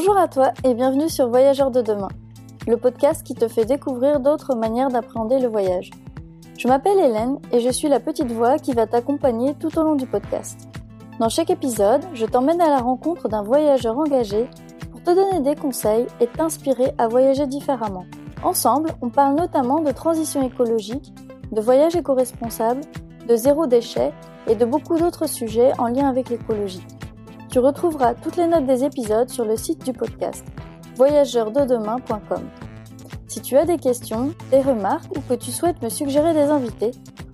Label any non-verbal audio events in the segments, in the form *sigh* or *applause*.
Bonjour à toi et bienvenue sur Voyageurs de demain, le podcast qui te fait découvrir d'autres manières d'appréhender le voyage. Je m'appelle Hélène et je suis la petite voix qui va t'accompagner tout au long du podcast. Dans chaque épisode, je t'emmène à la rencontre d'un voyageur engagé pour te donner des conseils et t'inspirer à voyager différemment. Ensemble, on parle notamment de transition écologique, de voyage éco-responsable, de zéro déchet et de beaucoup d'autres sujets en lien avec l'écologie. Tu retrouveras toutes les notes des épisodes sur le site du podcast voyageurdedemain.com. Si tu as des questions, des remarques ou que tu souhaites me suggérer des invités,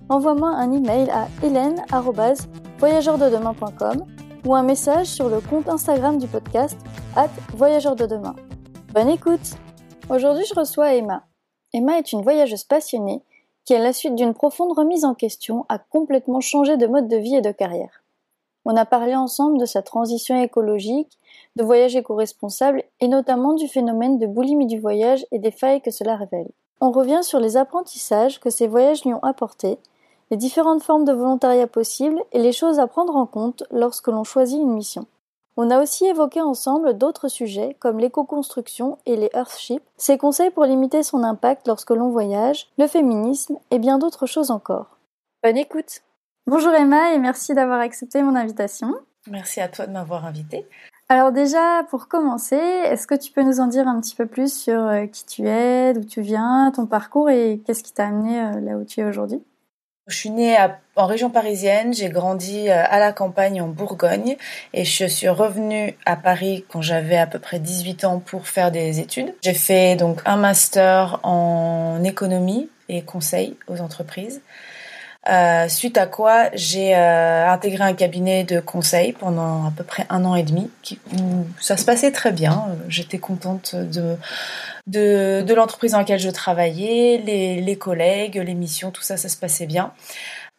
envoie-moi un email à hélène@voyageurdedemain.com ou un message sur le compte Instagram du podcast at Voyageurs de demain. Bonne écoute Aujourd'hui, je reçois Emma. Emma est une voyageuse passionnée qui, à la suite d'une profonde remise en question, a complètement changé de mode de vie et de carrière. On a parlé ensemble de sa transition écologique, de voyage éco-responsable et notamment du phénomène de boulimie du voyage et des failles que cela révèle. On revient sur les apprentissages que ces voyages lui ont apportés, les différentes formes de volontariat possibles et les choses à prendre en compte lorsque l'on choisit une mission. On a aussi évoqué ensemble d'autres sujets comme l'éco-construction et les Earthships, ses conseils pour limiter son impact lorsque l'on voyage, le féminisme et bien d'autres choses encore. Bonne écoute Bonjour Emma et merci d'avoir accepté mon invitation. Merci à toi de m'avoir invitée. Alors déjà, pour commencer, est-ce que tu peux nous en dire un petit peu plus sur euh, qui tu es, d'où tu viens, ton parcours et qu'est-ce qui t'a amené euh, là où tu es aujourd'hui? Je suis née en région parisienne, j'ai grandi euh, à la campagne en Bourgogne et je suis revenue à Paris quand j'avais à peu près 18 ans pour faire des études. J'ai fait donc un master en économie et conseil aux entreprises. Euh, suite à quoi j'ai euh, intégré un cabinet de conseil pendant à peu près un an et demi. Qui, ça se passait très bien. J'étais contente de de, de l'entreprise dans laquelle je travaillais, les, les collègues, les missions, tout ça, ça se passait bien.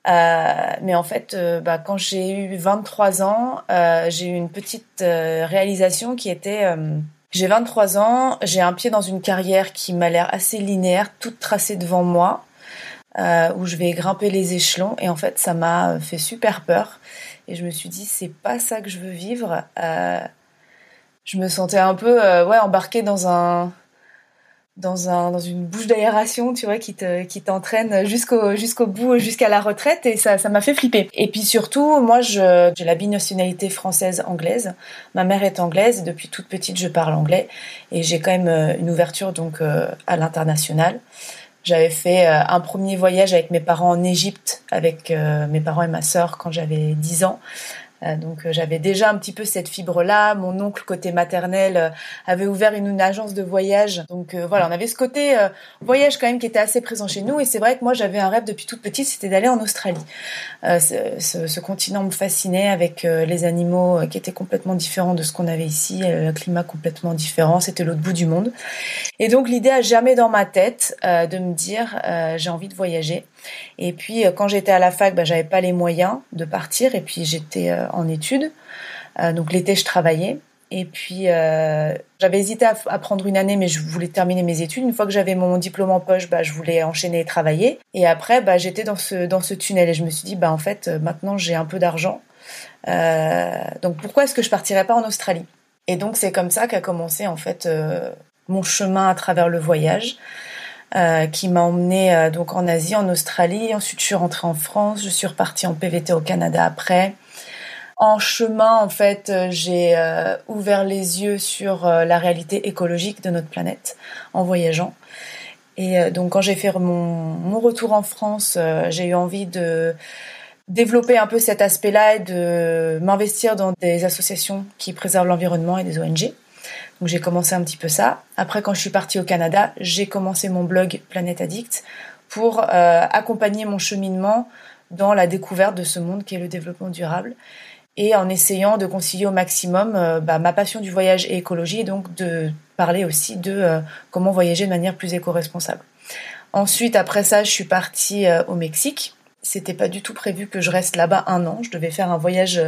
Euh, mais en fait, euh, bah, quand j'ai eu 23 ans, euh, j'ai eu une petite réalisation qui était j'ai 23 ans, j'ai un pied dans une carrière qui m'a l'air assez linéaire, toute tracée devant moi euh, où je vais grimper les échelons. Et en fait, ça m'a fait super peur. Et je me suis dit, c'est pas ça que je veux vivre. Euh, je me sentais un peu, euh, ouais, embarquée dans un, dans un, dans une bouche d'aération, tu vois, qui te, qui t'entraîne jusqu'au, jusqu'au bout, jusqu'à la retraite. Et ça, ça m'a fait flipper. Et puis surtout, moi, je, j'ai la binationalité française-anglaise. Ma mère est anglaise. Et depuis toute petite, je parle anglais. Et j'ai quand même une ouverture, donc, à l'international. J'avais fait euh, un premier voyage avec mes parents en Égypte, avec euh, mes parents et ma sœur quand j'avais 10 ans. Euh, donc j'avais déjà un petit peu cette fibre là. Mon oncle côté maternel avait ouvert une, agence de voyage. Donc voilà, on avait ce côté voyage quand même qui était assez présent chez nous. Et c'est vrai que moi j'avais un rêve depuis toute petite, c'était d'aller en Australie. Ce, ce, continent me fascinait avec les animaux qui étaient complètement différents de ce qu'on avait ici, le climat complètement différent. C'était l'autre bout du monde. Et donc l'idée a jamais dans ma tête de me dire j'ai envie de voyager. Et puis quand j'étais à la fac, bah, j'avais pas les moyens de partir. Et puis j'étais en études. Euh, donc l'été, je travaillais. Et puis, euh, j'avais hésité à, prendre une année, mais je voulais terminer mes études. Une fois que j'avais mon diplôme en poche, bah, je voulais enchaîner et travailler. Et après, bah, j'étais dans ce, tunnel et je me suis dit, en fait, euh, maintenant, j'ai un peu d'argent. donc, pourquoi est-ce que je partirais pas en Australie? Et donc, c'est comme ça qu'a commencé, en fait, mon chemin à travers le voyage. Qui m'a emmené donc en Asie, en Australie. Ensuite, je suis rentrée en France. Je suis repartie en PVT au Canada après. En chemin, en fait, euh, j'ai euh, ouvert les yeux sur euh, la réalité écologique de notre planète en voyageant. Et donc, quand j'ai fait mon, retour en France, j'ai eu envie de développer un peu cet aspect-là et de m'investir dans des associations qui préservent l'environnement et des ONG. Donc j'ai commencé un petit peu ça. Après, quand je suis partie au Canada, j'ai commencé mon blog Planète Addict pour accompagner mon cheminement dans la découverte de ce monde qui est le développement durable et en essayant de concilier au maximum euh, bah, ma passion du voyage et écologie, et donc de parler aussi de euh, comment voyager de manière plus éco-responsable. Ensuite, après ça, je suis partie euh, au Mexique. C'était pas du tout prévu que je reste là-bas un an. Je devais faire un voyage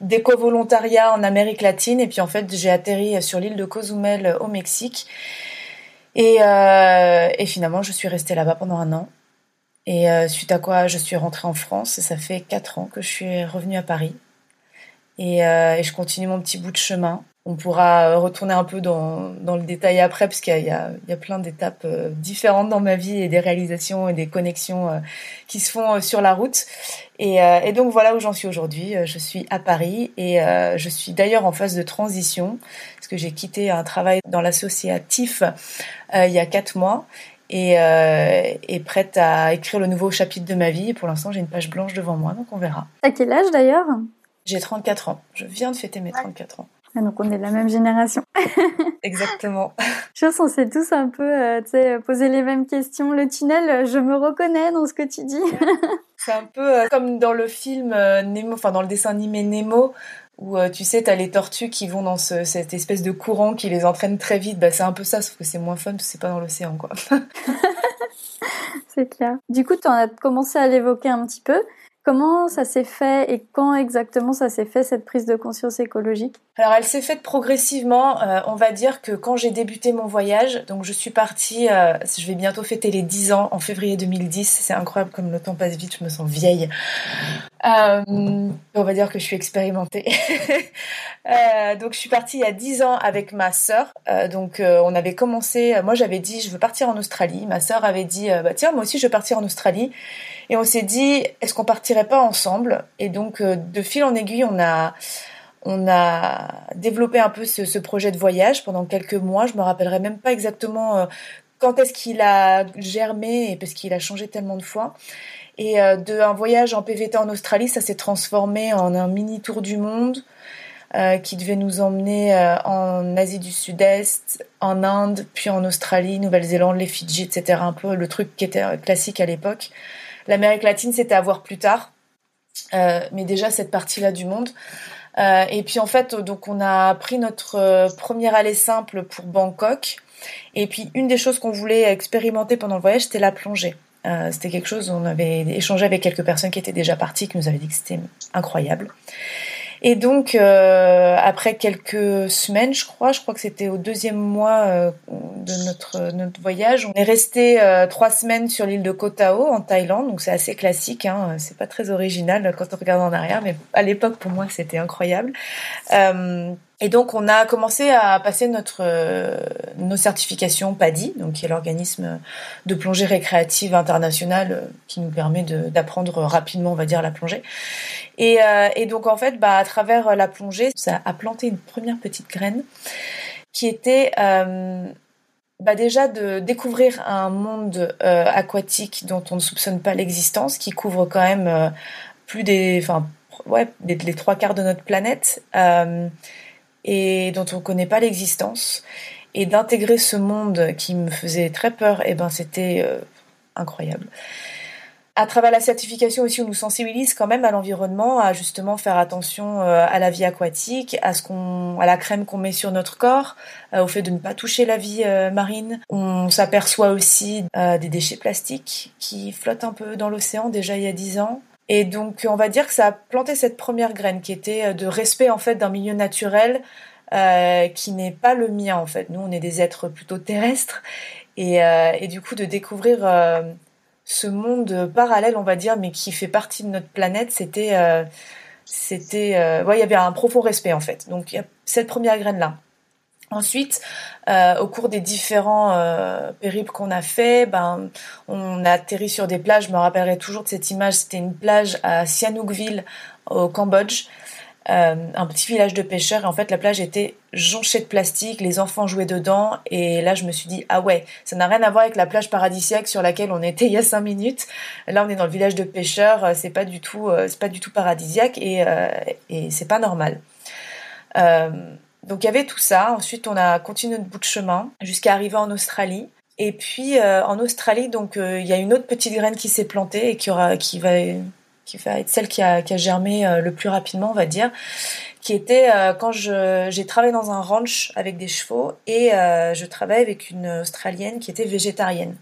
d'éco-volontariat en Amérique latine, et puis en fait, j'ai atterri sur l'île de Cozumel au Mexique. Et, et finalement, je suis restée là-bas pendant un an. Et suite à quoi, je suis rentrée en France, et ça fait quatre ans que je suis revenue à Paris. Euh, et, je continue mon petit bout de chemin. on pourra retourner un peu dans, dans le détail après, parce qu'il y y a plein d'étapes différentes dans ma vie et des réalisations et des connexions qui se font sur la route. Et, et donc voilà où j'en suis aujourd'hui. Je suis à Paris et je suis d'ailleurs en phase de transition, parce que j'ai quitté un travail dans l'associatif il y a quatre mois et, euh, et, prête à écrire le nouveau chapitre de ma vie. Et pour l'instant, j'ai une page blanche devant moi, donc on verra. À quel âge d'ailleurs? J'ai 34 ans. Je viens de fêter mes 34 ans. Ah, donc on est de la même génération. *laughs* Exactement. Je pense qu'on s'est tous un peu euh, posé les mêmes questions. Le tunnel, je me reconnais dans ce que tu dis. *laughs* C'est un peu euh, comme dans le film euh, Nemo, enfin dans le dessin animé Nemo, où euh, tu sais, t'as les tortues qui vont dans cette espèce de courant qui les entraîne très vite. Bah, c'est un peu ça, sauf que c'est moins fun parce que c'est pas dans l'océan, quoi. *laughs* c'est clair. Du coup, tu en as commencé à l'évoquer un petit peu. Comment ça s'est fait et quand exactement ça s'est fait cette prise de conscience écologique? Alors elle s'est faite progressivement. Euh, on va dire que quand j'ai débuté mon voyage, donc je suis partie, euh, je vais bientôt fêter les 10 ans en février 2010. C'est incroyable comme le temps passe vite, je me sens vieille. Euh, on va dire que je suis expérimentée. *laughs* donc je suis partie il y a 10 ans avec ma sœur. donc on avait commencé, moi j'avais dit je veux partir en Australie. Ma sœur avait dit bah tiens moi aussi je veux partir en Australie. Et on s'est dit, est-ce qu'on partirait pas ensemble? Et donc, euh, de fil en aiguille, on a, on a développé un peu ce, projet de voyage pendant quelques mois. Je me rappellerai même pas exactement euh, quand est-ce qu'il a germé, parce qu'il a changé tellement de fois. Et euh, de un voyage en PVT en Australie, ça s'est transformé en un mini tour du monde. qui devait nous emmener en Asie du Sud-Est, en Inde, puis en Australie, Nouvelle-Zélande, les Fidji, etc. Un peu le truc qui était classique à l'époque. L'Amérique latine, c'était à voir plus tard. Euh, mais déjà cette partie-là du monde. Euh, et puis en fait, donc on a pris notre euh, premier aller simple pour Bangkok. Et puis une des choses qu'on voulait expérimenter pendant le voyage, c'était la plongée. c'était quelque chose, on avait échangé avec quelques personnes qui étaient déjà parties, qui nous avaient dit que c'était incroyable. Et donc, euh, après quelques semaines, je crois, je crois que c'était au deuxième mois euh, de notre, notre voyage, on est resté euh, trois semaines sur l'île de Koh Tao en Thaïlande. Donc c'est assez classique, hein, c'est pas très original quand on regarde en arrière, mais à l'époque pour moi c'était incroyable. Et donc on a commencé à passer notre nos certifications PADI, donc qui est l'organisme de plongée récréative internationale qui nous permet d'apprendre rapidement, on va dire, la plongée. Et, euh, et, donc en fait, bah, à travers la plongée, ça a planté une première petite graine qui était euh, bah déjà de découvrir un monde euh, aquatique dont on ne soupçonne pas l'existence, qui couvre quand même euh, plus des, enfin ouais, les, trois quarts de notre planète euh, et dont on ne connaît pas l'existence. Et d'intégrer ce monde qui me faisait très peur, et eh ben c'était incroyable à travers la certification aussi, on nous sensibilise quand même à l'environnement, à justement faire attention euh, à la vie aquatique, à ce qu'on, à la crème qu'on met sur notre corps, euh, au fait de ne pas toucher la vie euh, marine. On s'aperçoit aussi des déchets plastiques qui flottent un peu dans l'océan déjà il y a dix ans. Et donc, on va dire que ça a planté cette première graine qui était de respect en fait d'un milieu naturel qui n'est pas le mien en fait. Nous, on est des êtres plutôt terrestres et, et du coup de découvrir ce monde parallèle, on va dire, mais qui fait partie de notre planète, c'était, euh, c'était, euh, il y avait un profond respect en fait. Donc y a cette première graine là. Ensuite, euh, au cours des différents périples qu'on a fait, ben, on a atterri sur des plages. Je me rappellerai toujours de cette image. C'était une plage à Sihanoukville au Cambodge. Euh, un petit village de pêcheurs et en fait la plage était jonchée de plastique, les enfants jouaient dedans et là je me suis dit ah ouais ça n'a rien à voir avec la plage paradisiaque sur laquelle on était *laughs* il y a cinq minutes. Là on est dans le village de pêcheurs, euh, c'est pas du tout euh, c'est pas du tout paradisiaque et, et c'est pas normal. Donc il y avait tout ça. Ensuite on a continué notre bout de chemin jusqu'à arriver en Australie. Et puis en Australie, donc il y a une autre petite graine qui s'est plantée et qui aura, qui va qui va être celle qui a, qui a germé euh, le plus rapidement, on va dire, qui était euh, quand j'ai travaillé dans un ranch avec des chevaux et euh, je travaillais avec une Australienne qui était végétarienne.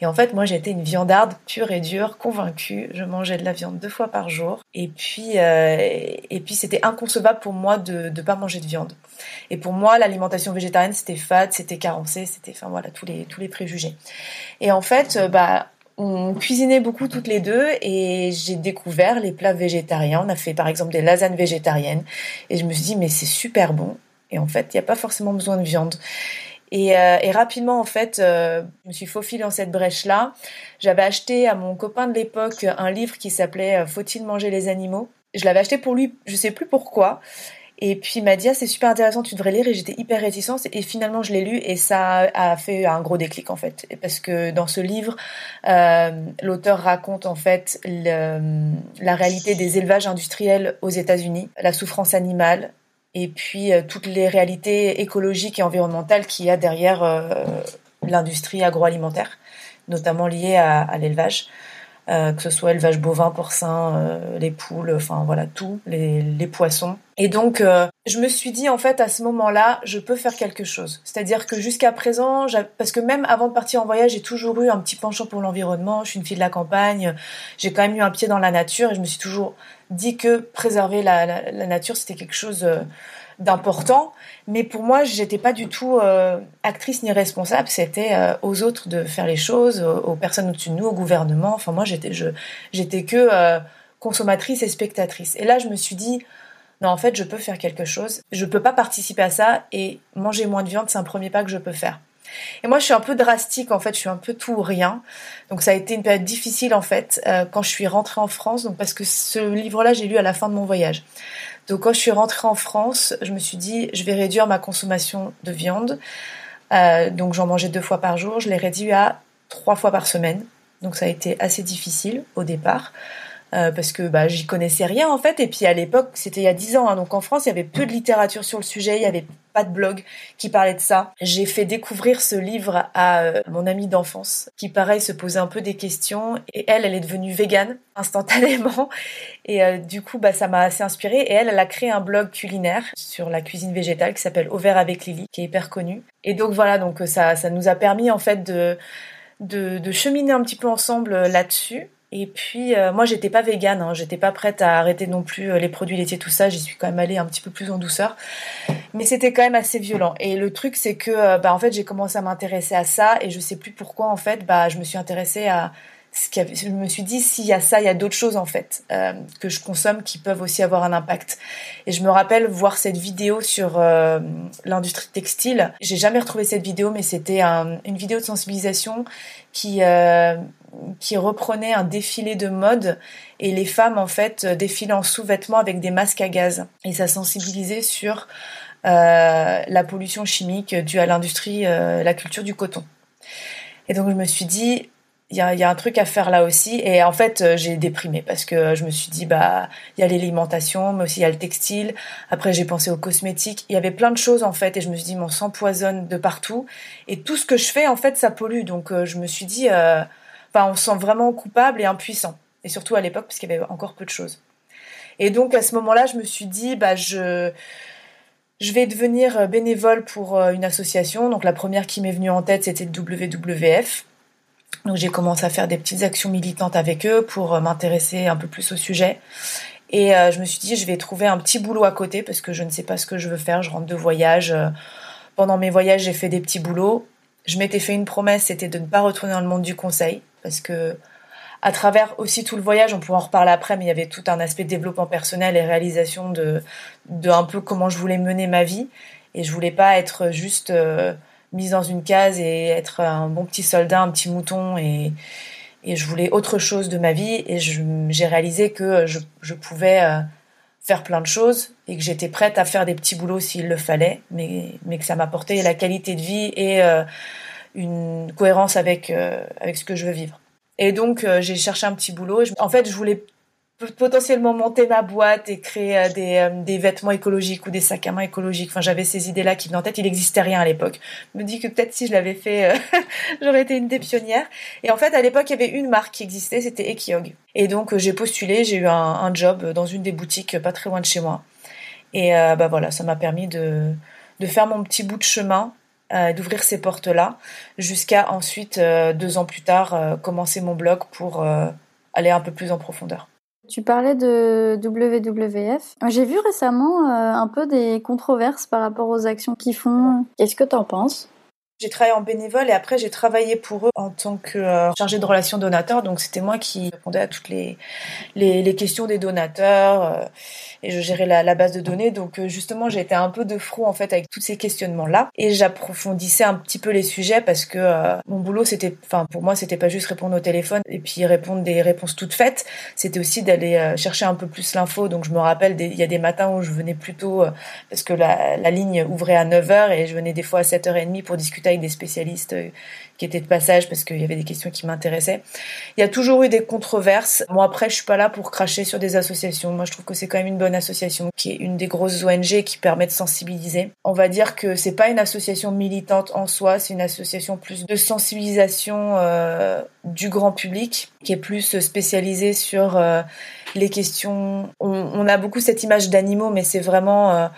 Et en fait, moi, j'étais une viandarde pure et dure, convaincue. Je mangeais de la viande deux fois par jour. Et puis, et puis, c'était inconcevable pour moi de ne pas manger de viande. Et pour moi, l'alimentation végétarienne, c'était fade, c'était carencé, c'était, enfin voilà, tous les tous les préjugés. Et en fait, bah on cuisinait beaucoup toutes les deux et j'ai découvert les plats végétariens. On a fait par exemple des lasagnes végétariennes et je me suis dit mais c'est super bon. Et en fait, il n'y a pas forcément besoin de viande. Et, et rapidement, en fait, je me suis faufilée dans cette brèche-là. J'avais acheté à mon copain de l'époque un livre qui s'appelait Faut-il manger les animaux? Je l'avais acheté pour lui, je sais plus pourquoi. Et puis il m'a dit ah, c'est super intéressant, tu devrais lire. Et j'étais hyper réticente. Et finalement je l'ai lu et ça a fait un gros déclic en fait, parce que dans ce livre, euh, l'auteur raconte en fait le, la réalité des élevages industriels aux États-Unis, la souffrance animale, et puis euh, toutes les réalités écologiques et environnementales qu'il y a derrière euh, l'industrie agroalimentaire, notamment liée à, l'élevage. Euh, que ce soit élevage bovin, porcin, les poules, enfin voilà tout, les, poissons. Et donc je me suis dit en fait à ce moment-là, je peux faire quelque chose. C'est-à-dire que jusqu'à présent, parce que même avant de partir en voyage, j'ai toujours eu un petit penchant pour l'environnement. Je suis une fille de la campagne, j'ai quand même eu un pied dans la nature et je me suis toujours dit que préserver la, la, la nature c'était quelque chose d'important. Mais pour moi, j'étais pas du tout euh, actrice ni responsable. C'était euh, aux autres de faire les choses, aux, personnes au-dessus de nous, au gouvernement. Enfin, moi, j'étais, je, j'étais que euh, consommatrice et spectatrice. Et là, je me suis dit, non, en fait, je peux faire quelque chose. Je peux pas participer à ça et manger moins de viande, c'est un premier pas que je peux faire. Et moi, je suis un peu drastique, en fait, je suis un peu tout ou rien. Donc, ça a été une période difficile, en fait, quand je suis rentrée en France, parce que ce livre-là, j'ai lu à la fin de mon voyage. Donc quand je suis rentrée en France, je me suis dit, je vais réduire ma consommation de viande. Euh, donc j'en mangeais deux fois par jour, je l'ai réduit à trois fois par semaine. Donc ça a été assez difficile au départ. Euh, parce que bah, j'y connaissais rien en fait. Et puis à l'époque, c'était il y a dix ans, hein, donc en France, il y avait peu de littérature sur le sujet, il y avait pas de blog qui parlait de ça. J'ai fait découvrir ce livre à euh, mon amie d'enfance, qui pareil se posait un peu des questions. Et elle, elle est devenue végane instantanément. Et euh, du coup, bah, ça m'a assez inspirée. Et elle, elle a créé un blog culinaire sur la cuisine végétale qui s'appelle Au vert avec Lily, qui est hyper connu. Et donc voilà, donc ça, ça nous a permis en fait de, de, de cheminer un petit peu ensemble là-dessus. Et puis euh, moi j'étais pas végane, hein, j'étais pas prête à arrêter non plus euh, les produits laitiers tout ça, j'y suis quand même allée un petit peu plus en douceur, mais c'était quand même assez violent. Et le truc c'est que euh, bah en fait j'ai commencé à m'intéresser à ça et je sais plus pourquoi en fait bah je me suis intéressée à ce qui je me suis dit s'il y a ça il y a d'autres choses en fait que je consomme qui peuvent aussi avoir un impact. Et je me rappelle voir cette vidéo sur l'industrie textile. J'ai jamais retrouvé cette vidéo mais c'était un, une vidéo de sensibilisation qui qui reprenait un défilé de mode et les femmes en fait défilaient en sous-vêtements avec des masques à gaz. Et ça sensibilisait sur euh, la pollution chimique due à l'industrie, euh, la culture du coton. Et donc je me suis dit il y a, un truc à faire là aussi. Et en fait euh, j'ai déprimé parce que je me suis dit bah il y a l'alimentation mais aussi il y a le textile. Après j'ai pensé aux cosmétiques. Il y avait plein de choses en fait. Et je me suis dit mon sang poisonne de partout. Et tout ce que je fais en fait ça pollue. Donc euh, je me suis dit euh, On se sent vraiment coupable et impuissant. Et surtout à l'époque, parce qu'il y avait encore peu de choses. Et donc, à ce moment-là, je me suis dit, bah, je, je vais devenir euh, bénévole pour euh, une association. Donc, la première qui m'est venue en tête, c'était le WWF. Donc, j'ai commencé à faire des petites actions militantes avec eux pour euh, m'intéresser un peu plus au sujet. Et je me suis dit, je vais trouver un petit boulot à côté parce que je ne sais pas ce que je veux faire. Je rentre de voyage. Pendant mes voyages, j'ai fait des petits boulots. Je m'étais fait une promesse, c'était de ne pas retourner dans le monde du conseil parce que à travers aussi tout le voyage, on pourra en reparler après, mais il y avait tout un aspect développement personnel et réalisation de, de un peu comment je voulais mener ma vie. Et je voulais pas être juste euh, mise dans une case et être un bon petit soldat, un petit mouton. Et, je voulais autre chose de ma vie. Et j'ai réalisé que je, je pouvais euh, faire plein de choses et que j'étais prête à faire des petits boulots s'il le fallait, mais, mais que ça m'apportait la qualité de vie et euh, une cohérence avec euh, avec ce que je veux vivre. Et donc euh, j'ai cherché un petit boulot. En fait, je voulais potentiellement monter ma boîte et créer euh, des, des vêtements écologiques ou des sacs à main écologiques. Enfin, j'avais ces idées-là qui venaient en tête. Il n'existait rien à l'époque. Je me dis que peut-être si je l'avais fait, *laughs* j'aurais été une des pionnières. Et en fait, à l'époque, il y avait une marque qui existait, c'était Ekiog. Et donc, j'ai postulé, j'ai eu un, job dans une des boutiques pas très loin de chez moi. Et bah voilà, ça m'a permis de, de faire mon petit bout de chemin euh, d'ouvrir ces portes-là, jusqu'à ensuite, euh, deux ans plus tard, euh, commencer mon blog pour aller un peu plus en profondeur. Tu parlais de WWF. J'ai vu récemment un peu des controverses par rapport aux actions qu'ils font. Qu'est-ce que tu en penses? J'ai travaillé en bénévole et après j'ai travaillé pour eux en tant que chargée de relations donateurs. Donc c'était moi qui répondais à toutes les, les, les questions des donateurs et je gérais la, la, base de données. Donc euh, justement été un peu de front en fait avec tous ces questionnements-là et j'approfondissais un petit peu les sujets parce que mon boulot c'était, enfin pour moi c'était pas juste répondre au téléphone et puis répondre des réponses toutes faites. C'était aussi d'aller chercher un peu plus l'info. Donc je me rappelle, il y a des matins où je venais plutôt parce que la, la ligne ouvrait à 9h et je venais des fois à 7h30 pour discuter avec des spécialistes euh, qui étaient de passage parce qu'il y avait des questions qui m'intéressaient. Il y a toujours eu des controverses. Moi après, je suis pas là pour cracher sur des associations. Moi, je trouve que c'est quand même une bonne association qui est une des grosses ONG qui permet de sensibiliser. On va dire que c'est pas une association militante en soi, c'est une association plus de sensibilisation euh, du grand public qui est plus spécialisée sur euh, les questions. On, on, a beaucoup cette image d'animaux, mais c'est vraiment euh,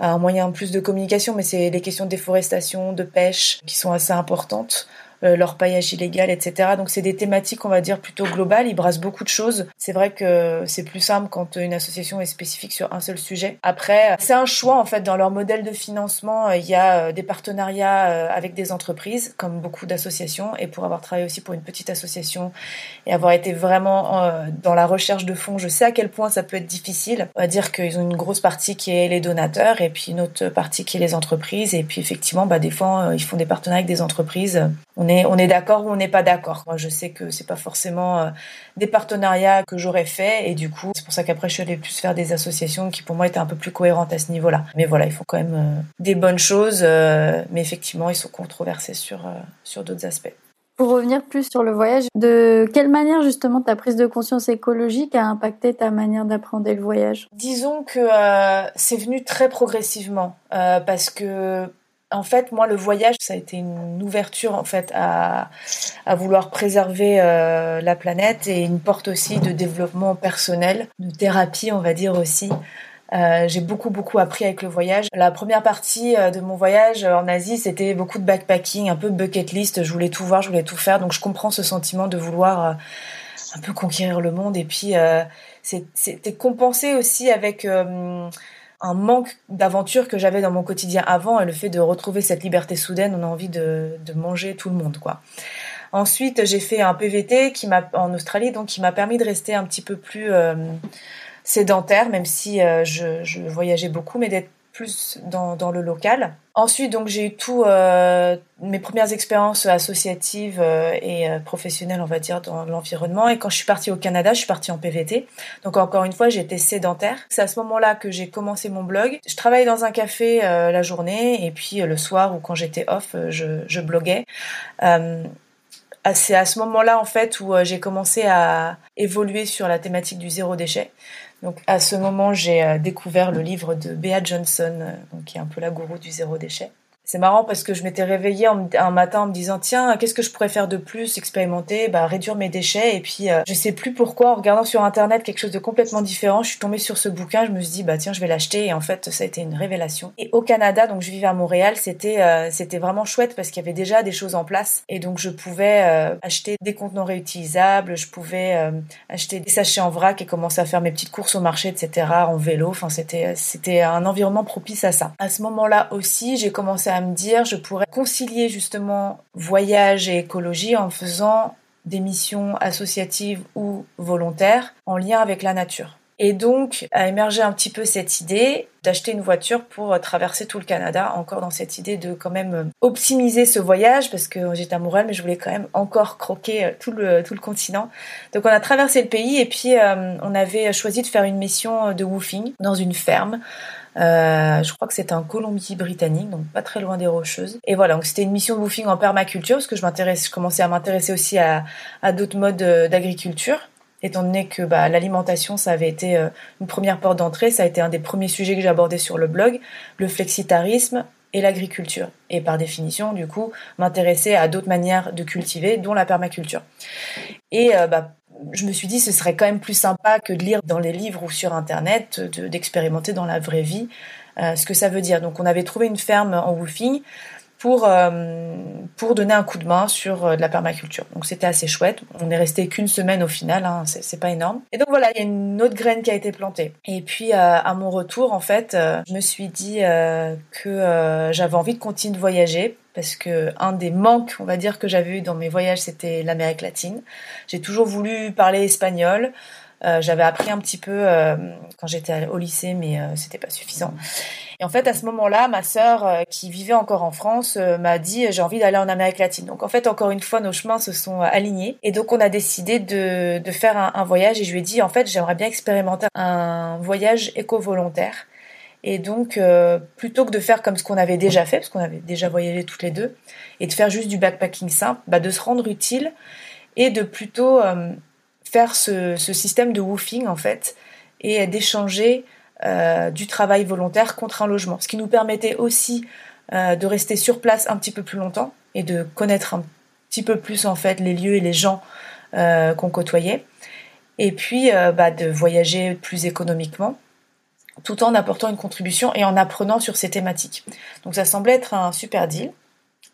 un moyen plus de communication, mais c'est les questions de déforestation, de pêche qui sont assez importantes. Euh, leur paillage illégal, etc. Donc c'est des thématiques, on va dire, plutôt globales. Ils brassent beaucoup de choses. C'est vrai que c'est plus simple quand une association est spécifique sur un seul sujet. Après, c'est un choix en fait dans leur modèle de financement. Il y a euh, des partenariats euh, avec des entreprises, comme beaucoup d'associations. Et pour avoir travaillé aussi pour une petite association et avoir été vraiment dans la recherche de fonds, je sais à quel point ça peut être difficile. On va dire qu'ils ont une grosse partie qui est les donateurs et puis une autre partie qui est les entreprises. Et puis effectivement, bah, des fois, ils font des partenariats avec des entreprises. On est d'accord ou on n'est pas d'accord. Moi, je sais que c'est pas forcément euh, des partenariats que j'aurais fait et du coup, c'est pour ça qu'après je suis allée plus faire des associations qui pour moi étaient un peu plus cohérentes à ce niveau-là. Mais voilà, il faut quand même euh, des bonnes choses, euh, mais effectivement, ils sont controversés sur sur d'autres aspects. Pour revenir plus sur le voyage, de quelle manière justement ta prise de conscience écologique a impacté ta manière d'apprendre le voyage? Disons que c'est venu très progressivement parce que en fait, moi, le voyage, ça a été une ouverture en fait à, à vouloir préserver euh, la planète et une porte aussi de développement personnel, de thérapie, on va dire aussi. Euh, j'ai beaucoup beaucoup appris avec le voyage. La première partie euh, de mon voyage en Asie, c'était beaucoup de backpacking, un peu bucket list. Je voulais tout voir, je voulais tout faire. Donc je comprends ce sentiment de vouloir euh, un peu conquérir le monde. Et puis euh, c'était compensé aussi avec un manque d'aventure que j'avais dans mon quotidien avant et le fait de retrouver cette liberté soudaine, on a envie de, de manger tout le monde, quoi. Ensuite, j'ai fait un PVT qui m'a en Australie, donc qui m'a permis de rester un petit peu plus euh, sédentaire, même si euh, je, je, voyageais beaucoup, mais d'être plus dans, le local. Ensuite, donc j'ai eu tout euh, mes premières expériences associatives euh, et euh, professionnelles, on va dire, dans l'environnement. Et quand je suis partie au Canada, je suis partie en PVT. Donc encore une fois, j'étais sédentaire. C'est à ce moment-là que j'ai commencé mon blog. Je travaillais dans un café la journée et puis le soir ou quand j'étais off, je, je bloguais. c'est à ce moment-là en fait où j'ai commencé à évoluer sur la thématique du zéro déchet. Donc à ce moment, j'ai euh, découvert le livre de Bea Johnson, euh, qui est un peu la gourou du zéro déchet. C'est marrant parce que je m'étais réveillée un matin en me disant tiens qu'est-ce que je pourrais faire de plus expérimenter bah réduire mes déchets. Et puis euh, je sais plus pourquoi en regardant sur internet quelque chose de complètement différent je suis tombée sur ce bouquin je me suis dit bah tiens je vais l'acheter. Et en fait ça a été une révélation. Et au Canada donc je vivais à Montréal c'était euh, c'était vraiment chouette parce qu'il y avait déjà des choses en place. Et donc je pouvais euh, acheter des contenants réutilisables je pouvais acheter des sachets en vrac et commencer à faire mes petites courses au marché etc en vélo. Enfin c'était c'était un environnement propice à ça. À ce moment là aussi j'ai commencé à me dire je pourrais concilier justement voyage et écologie en faisant des missions associatives ou volontaires en lien avec la nature. Et donc a émergé un petit peu cette idée d'acheter une voiture pour traverser tout le Canada, encore dans cette idée de quand même optimiser ce voyage, parce que j'étais amoureuse, mais je voulais quand même encore croquer tout le, tout le continent. Donc on a traversé le pays et puis euh, on avait choisi de faire une mission de woofing dans une ferme euh, je crois que c'était en Colombie-Britannique, donc pas très loin des Rocheuses. Et voilà, donc c'était une mission de woofing en permaculture, parce que je m'intéresse, je commençais à m'intéresser aussi à, à d'autres modes euh, d'agriculture étant donné que bah, l'alimentation, ça avait été euh, une première porte d'entrée, ça a été un des premiers sujets que j'ai abordé sur le blog, le flexitarisme et l'agriculture. Et par définition, du coup, m'intéresser à d'autres manières de cultiver, dont la permaculture. Et bah, je me suis dit ce serait quand même plus sympa que de lire dans les livres ou sur internet, d'expérimenter dans la vraie vie euh, ce que ça veut dire. Donc on avait trouvé une ferme en woofing pour euh, pour donner un coup de main sur euh, de la permaculture. Donc c'était assez chouette. On n'est resté qu'une semaine au final, hein, c'est pas énorme. Et donc voilà, il y a une autre graine qui a été plantée. Et puis à mon retour, en fait, je me suis dit que j'avais envie de continuer de voyager parce que un des manques, on va dire, que j'avais eu dans mes voyages, c'était l'Amérique latine. J'ai toujours voulu parler espagnol. Euh, j'avais appris un petit peu euh, quand j'étais au lycée, mais euh, c'était pas suffisant. Et en fait, à ce moment-là, ma sœur, euh, qui vivait encore en France, m'a dit j'ai envie d'aller en Amérique latine. Donc en fait, encore une fois, nos chemins se sont alignés. Et donc on a décidé de, de faire un, un, voyage. Et je lui ai dit en fait, j'aimerais bien expérimenter un voyage éco-volontaire. Et donc, euh, plutôt que de faire comme ce qu'on avait déjà fait, parce qu'on avait déjà voyagé toutes les deux, et de faire juste du backpacking simple, bah, de se rendre utile et de plutôt euh, faire ce, système de woofing en fait, et d'échanger euh, du travail volontaire contre un logement, ce qui nous permettait aussi de rester sur place un petit peu plus longtemps et de connaître un petit peu plus en fait les lieux et les gens qu'on côtoyait, et puis bah, de voyager plus économiquement tout en apportant une contribution et en apprenant sur ces thématiques. Donc ça semblait être un super deal.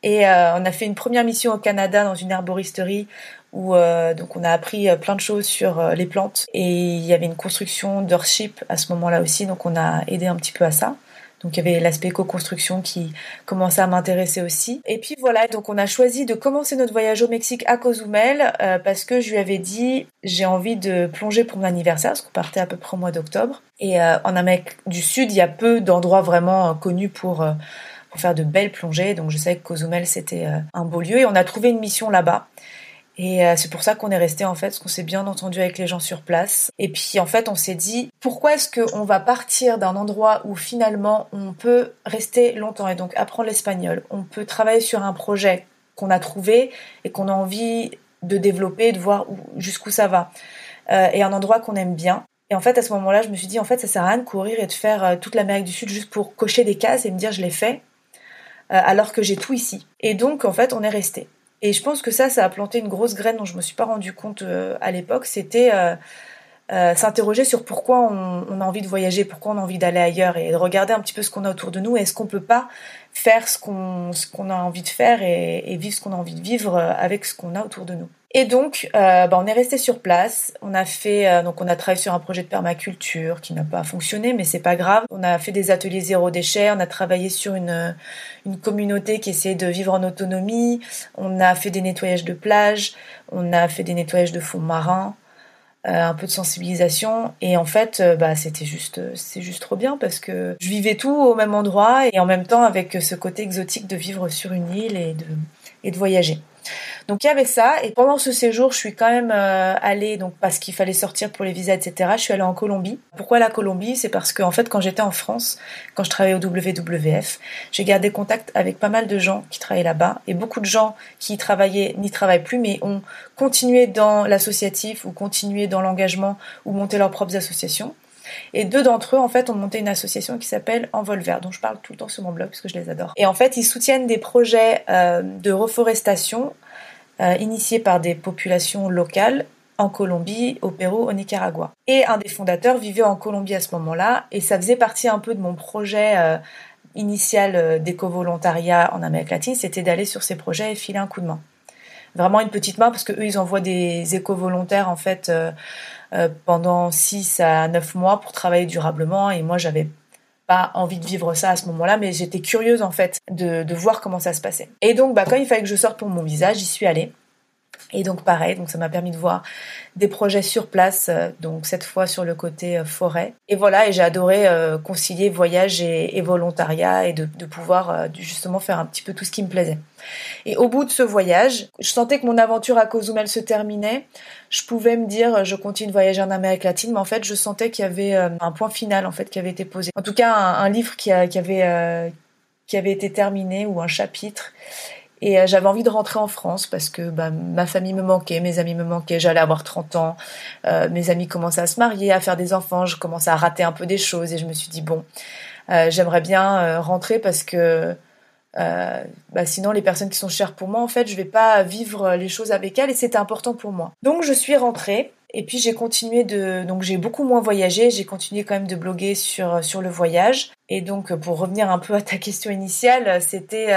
Et euh, on a fait une première mission au Canada dans une herboristerie où euh, donc on a appris euh, plein de choses sur les plantes et il y avait une construction d'earthship à ce moment-là aussi, donc on a aidé un petit peu à ça. Donc il y avait l'aspect co-construction qui commençait à m'intéresser aussi. Et puis voilà, donc on a choisi de commencer notre voyage au Mexique à Cozumel euh, parce que je lui avais dit j'ai envie de plonger pour mon anniversaire, parce qu'on partait à peu près au mois d'octobre. Et euh, en Amérique du Sud, il y a peu d'endroits vraiment euh, connus pour euh, pour faire de belles plongées. Donc je savais que Cozumel c'était euh, un beau lieu et on a trouvé une mission là-bas. Et euh, c'est pour ça qu'on est resté en fait, parce qu'on s'est bien entendu avec les gens sur place. Et puis en fait, on s'est dit pourquoi est-ce qu'on va partir d'un endroit où finalement on peut rester longtemps? Et donc apprendre l'espagnol, on peut travailler sur un projet qu'on a trouvé et qu'on a envie de développer, de voir jusqu'où ça va, euh, et un endroit qu'on aime bien. Et en fait, à ce moment-là, je me suis dit en fait, ça sert à rien de courir et de faire euh, toute l'Amérique du Sud juste pour cocher des cases et me dire je l'ai fait, euh, alors que j'ai tout ici. Et donc en fait, on est resté. Et je pense que ça, ça a planté une grosse graine dont je me suis pas rendu compte euh, à l'époque. C'était euh, euh, s'interroger sur pourquoi on, a envie de voyager, pourquoi on a envie d'aller ailleurs et de regarder un petit peu ce qu'on a autour de nous. Est-ce qu'on peut pas faire ce qu'on qu'on a envie de faire et, et vivre ce qu'on a envie de vivre avec ce qu'on a autour de nous. Et donc, euh, bah, on est resté sur place. On a fait, euh, donc on a travaillé sur un projet de permaculture qui n'a pas fonctionné, mais c'est pas grave. On a fait des ateliers zéro déchet. On a travaillé sur une une communauté qui essayait de vivre en autonomie. On a fait des nettoyages de plages. On a fait des nettoyages de fonds marins. Euh, un peu de sensibilisation et en fait euh, bah c'était juste c'est juste trop bien parce que je vivais tout au même endroit et en même temps avec ce côté exotique de vivre sur une île et de et de voyager. Donc il y avait ça et pendant ce séjour, je suis quand même euh, allée donc parce qu'il fallait sortir pour les visas etc. Je suis allée en Colombie. Pourquoi la Colombie? C'est parce que en fait quand j'étais en France, quand je travaillais au WWF, j'ai gardé contact avec pas mal de gens qui travaillaient là-bas et beaucoup de gens qui y travaillaient n'y travaillent plus mais ont continué dans l'associatif ou continué dans l'engagement ou monté leurs propres associations. Et deux d'entre eux, en fait, ont monté une association qui s'appelle Envol Vert, dont je parle tout le temps sur mon blog parce que je les adore. Et en fait, ils soutiennent des projets euh, de reforestation euh, initiés par des populations locales en Colombie, au Pérou, au Nicaragua. Et un des fondateurs vivait en Colombie à ce moment-là, et ça faisait partie un peu de mon projet euh, initial d'éco-volontariat en Amérique latine, c'était d'aller sur ces projets et filer un coup de main. Vraiment une petite main, parce que eux, ils envoient des éco-volontaires, en fait, pendant 6 à 9 mois pour travailler durablement, et moi, j'avais pas envie de vivre ça à ce moment-là, mais j'étais curieuse en fait de, de, voir comment ça se passait. Et donc, bah, quand il fallait que je sorte pour mon visage, j'y suis allée. Et donc pareil, donc ça m'a permis de voir des projets sur place, euh, donc cette fois sur le côté euh, forêt. Et voilà, et j'ai adoré euh, concilier voyage et, volontariat et de, pouvoir justement faire un petit peu tout ce qui me plaisait. Et au bout de ce voyage, je sentais que mon aventure à Cozumel se terminait. Je pouvais me dire, je continue de voyager en Amérique latine, mais en fait, je sentais qu'il y avait un point final en fait qui avait été posé. En tout cas, un, livre qui avait qui avait été terminé ou un chapitre et euh, j'avais envie de rentrer en France parce que bah, ma famille me manquait, mes amis me manquaient, j'allais avoir 30 ans, euh, mes amis commençaient à se marier, à faire des enfants, je commençais à rater un peu des choses et je me suis dit bon, euh, j'aimerais bien rentrer parce que bah, sinon les personnes qui sont chères pour moi, en fait, je vais pas vivre les choses avec elles et c'était important pour moi. Donc je suis rentrée. Et puis j'ai continué de donc j'ai beaucoup moins voyagé, j'ai continué quand même de bloguer sur sur le voyage et donc pour revenir un peu à ta question initiale, c'était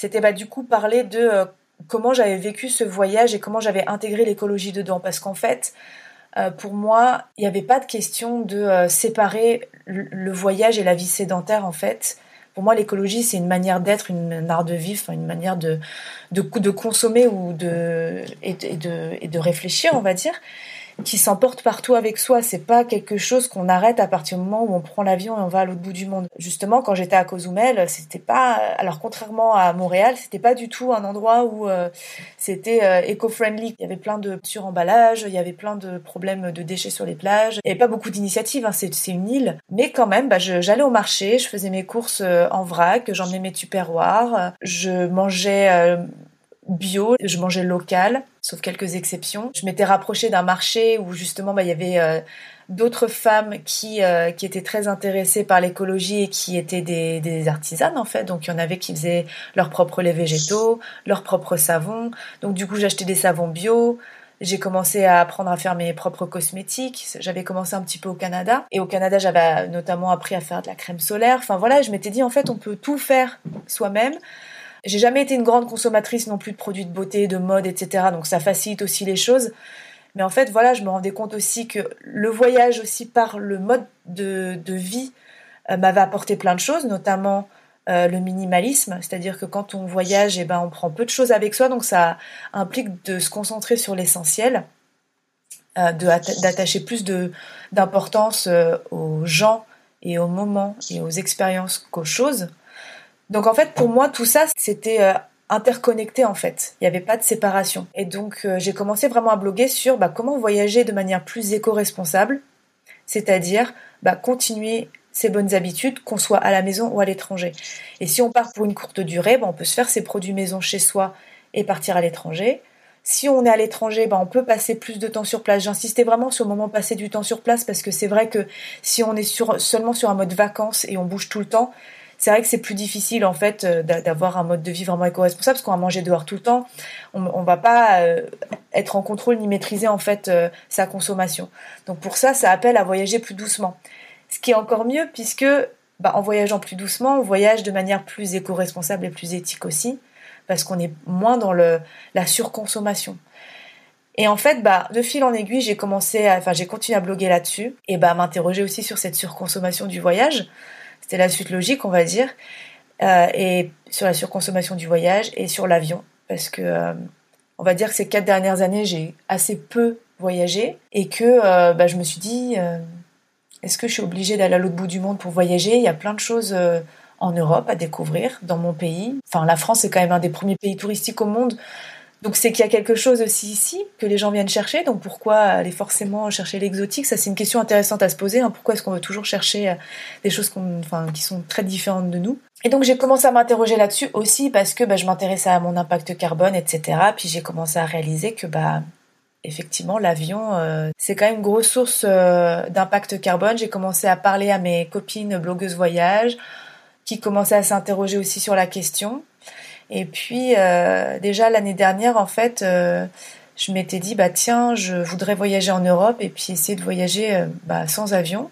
c'était bah, du coup parler de euh, comment j'avais vécu ce voyage et comment j'avais intégré l'écologie dedans. Parce qu'en fait, euh, pour moi, il n'y avait pas de question de euh, séparer le, voyage et la vie sédentaire, en fait. Pour Pour moi, l'écologie, c'est une manière d'être, une, art de vivre, une manière de, de, de consommer ou de, et de, et de réfléchir, on va dire qui s'emporte partout avec soi. C'est pas quelque chose qu'on arrête à partir du moment où on prend l'avion et on va à l'autre bout du monde. Justement, quand j'étais à Cozumel, c'était pas, alors contrairement à Montréal, c'était pas du tout un endroit où euh, c'était euh, éco-friendly. Il y avait plein de suremballages, il y avait plein de problèmes de déchets sur les plages. Il y avait pas beaucoup d'initiatives. Hein. C'est, une île, mais quand même, bah, j'allais au marché, je faisais mes courses euh, en vrac, j'emmenais mes tupperwares, je mangeais bio, je mangeais local, sauf quelques exceptions. Je m'étais rapprochée d'un marché où justement bah, il y avait euh, d'autres femmes qui, euh, qui étaient très intéressées par l'écologie et qui étaient des, des artisanes en fait. Donc il y en avait qui faisaient leurs propres laits végétaux, leurs propres savons. Donc du coup j'achetais des savons bio. J'ai commencé à apprendre à faire mes propres cosmétiques. J'avais commencé un petit peu au Canada. Et au Canada, j'avais notamment appris à faire de la crème solaire. Enfin voilà, je m'étais dit, en fait, on peut tout faire soi-même. J'ai jamais été une grande consommatrice non plus de produits de beauté, de mode, etc. Donc ça facilite aussi les choses. Mais en fait, voilà, je me rendais compte aussi que le voyage aussi par le mode de, vie euh, m'avait apporté plein de choses, notamment euh, le minimalisme, c'est-à-dire que quand on voyage, eh ben, on prend peu de choses avec soi, donc ça implique de se concentrer sur l'essentiel, euh, d'attacher plus d'importance aux gens et aux moments et aux expériences qu'aux choses. Donc en fait, pour moi, tout ça, c'était euh, interconnecté en fait. Il n'y avait pas de séparation. Et donc euh, j'ai commencé vraiment à bloguer sur bah, comment voyager de manière plus éco-responsable, c'est-à-dire bah, continuer ses bonnes habitudes, qu'on soit à la maison ou à l'étranger. Et si on part pour une courte durée, bah, on peut se faire ses produits maison chez soi et partir à l'étranger. Si on est à l'étranger, bah, on peut passer plus de temps sur place. J'insistais vraiment sur le moment passer du temps sur place parce que c'est vrai que si on est seulement sur un mode vacances et on bouge tout le temps, c'est vrai que c'est plus difficile en fait euh, d'avoir un mode de vie vraiment éco-responsable parce qu'on va manger dehors tout le temps. On, on va pas euh, être en contrôle ni maîtriser en fait euh, sa consommation. Donc pour ça, ça appelle à voyager plus doucement. Ce qui est encore mieux puisque bah, en voyageant plus doucement, on voyage de manière plus éco-responsable et plus éthique aussi parce qu'on est moins dans la surconsommation. Et en fait, bah, de fil en aiguille, j'ai commencé, enfin, j'ai continué à bloguer là-dessus et bah, m'interroger aussi sur cette surconsommation du voyage. C'était la suite logique, on va dire. Euh, et sur la surconsommation du voyage et sur l'avion. Parce que, euh, on va dire que ces quatre dernières années, j'ai assez peu voyagé et que euh, bah, je me suis dit, est-ce que je suis obligée d'aller à l'autre bout du monde pour voyager? Il y a plein de choses en Europe à découvrir, dans mon pays. Enfin, la France est quand même un des premiers pays touristiques au monde. Donc c'est qu'il y a quelque chose aussi ici que les gens viennent chercher. Donc pourquoi aller forcément chercher l'exotique? Ça c'est une question intéressante à se poser. Hein. Pourquoi est-ce qu'on veut toujours chercher euh, des choses qui sont très différentes de nous? Et donc j'ai commencé à m'interroger là-dessus aussi parce que bah, je m'intéressais à mon impact carbone, etc. Puis j'ai commencé à réaliser que bah effectivement l'avion euh, c'est quand même une grosse source euh, d'impact carbone. J'ai commencé à parler à mes copines blogueuses voyage qui commençaient à s'interroger aussi sur la question. Et puis euh, déjà l'année dernière, en fait, euh, je m'étais dit bah tiens, je voudrais voyager en Europe et puis essayer de voyager euh, bah, sans avion.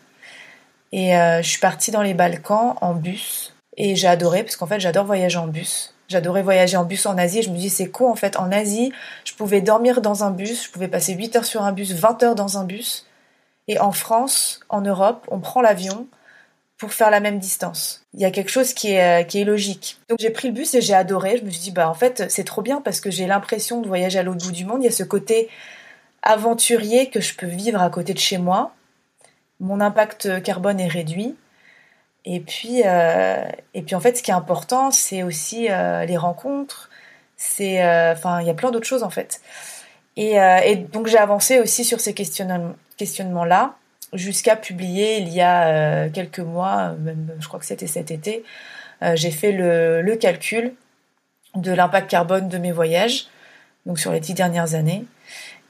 Et je suis partie dans les Balkans en bus et j'ai adoré parce qu'en fait j'adore voyager en bus. J'adorais voyager en bus en Asie. Et je me dis c'est quoi en fait en Asie, je pouvais dormir dans un bus, je pouvais passer 8 heures sur un bus, 20 heures dans un bus. Et en France, en Europe, on prend l'avion, pour faire la même distance. Il y a quelque chose qui est, euh, qui est logique. Donc j'ai pris le bus et j'ai adoré. Je me suis dit, bah en fait, c'est trop bien parce que j'ai l'impression de voyager à l'autre bout du monde. Il y a ce côté aventurier que je peux vivre à côté de chez moi. Mon impact carbone est réduit. Et puis, euh, et puis en fait, ce qui est important, c'est aussi euh, les rencontres. C'est, enfin, il y a plein d'autres choses en fait. Et, et donc j'ai avancé aussi sur ces questionnements-là jusqu'à publier il y a euh, quelques mois, même je crois que c'était cet été, euh, j'ai fait le, le, calcul de l'impact carbone de mes voyages, donc sur les dix dernières années.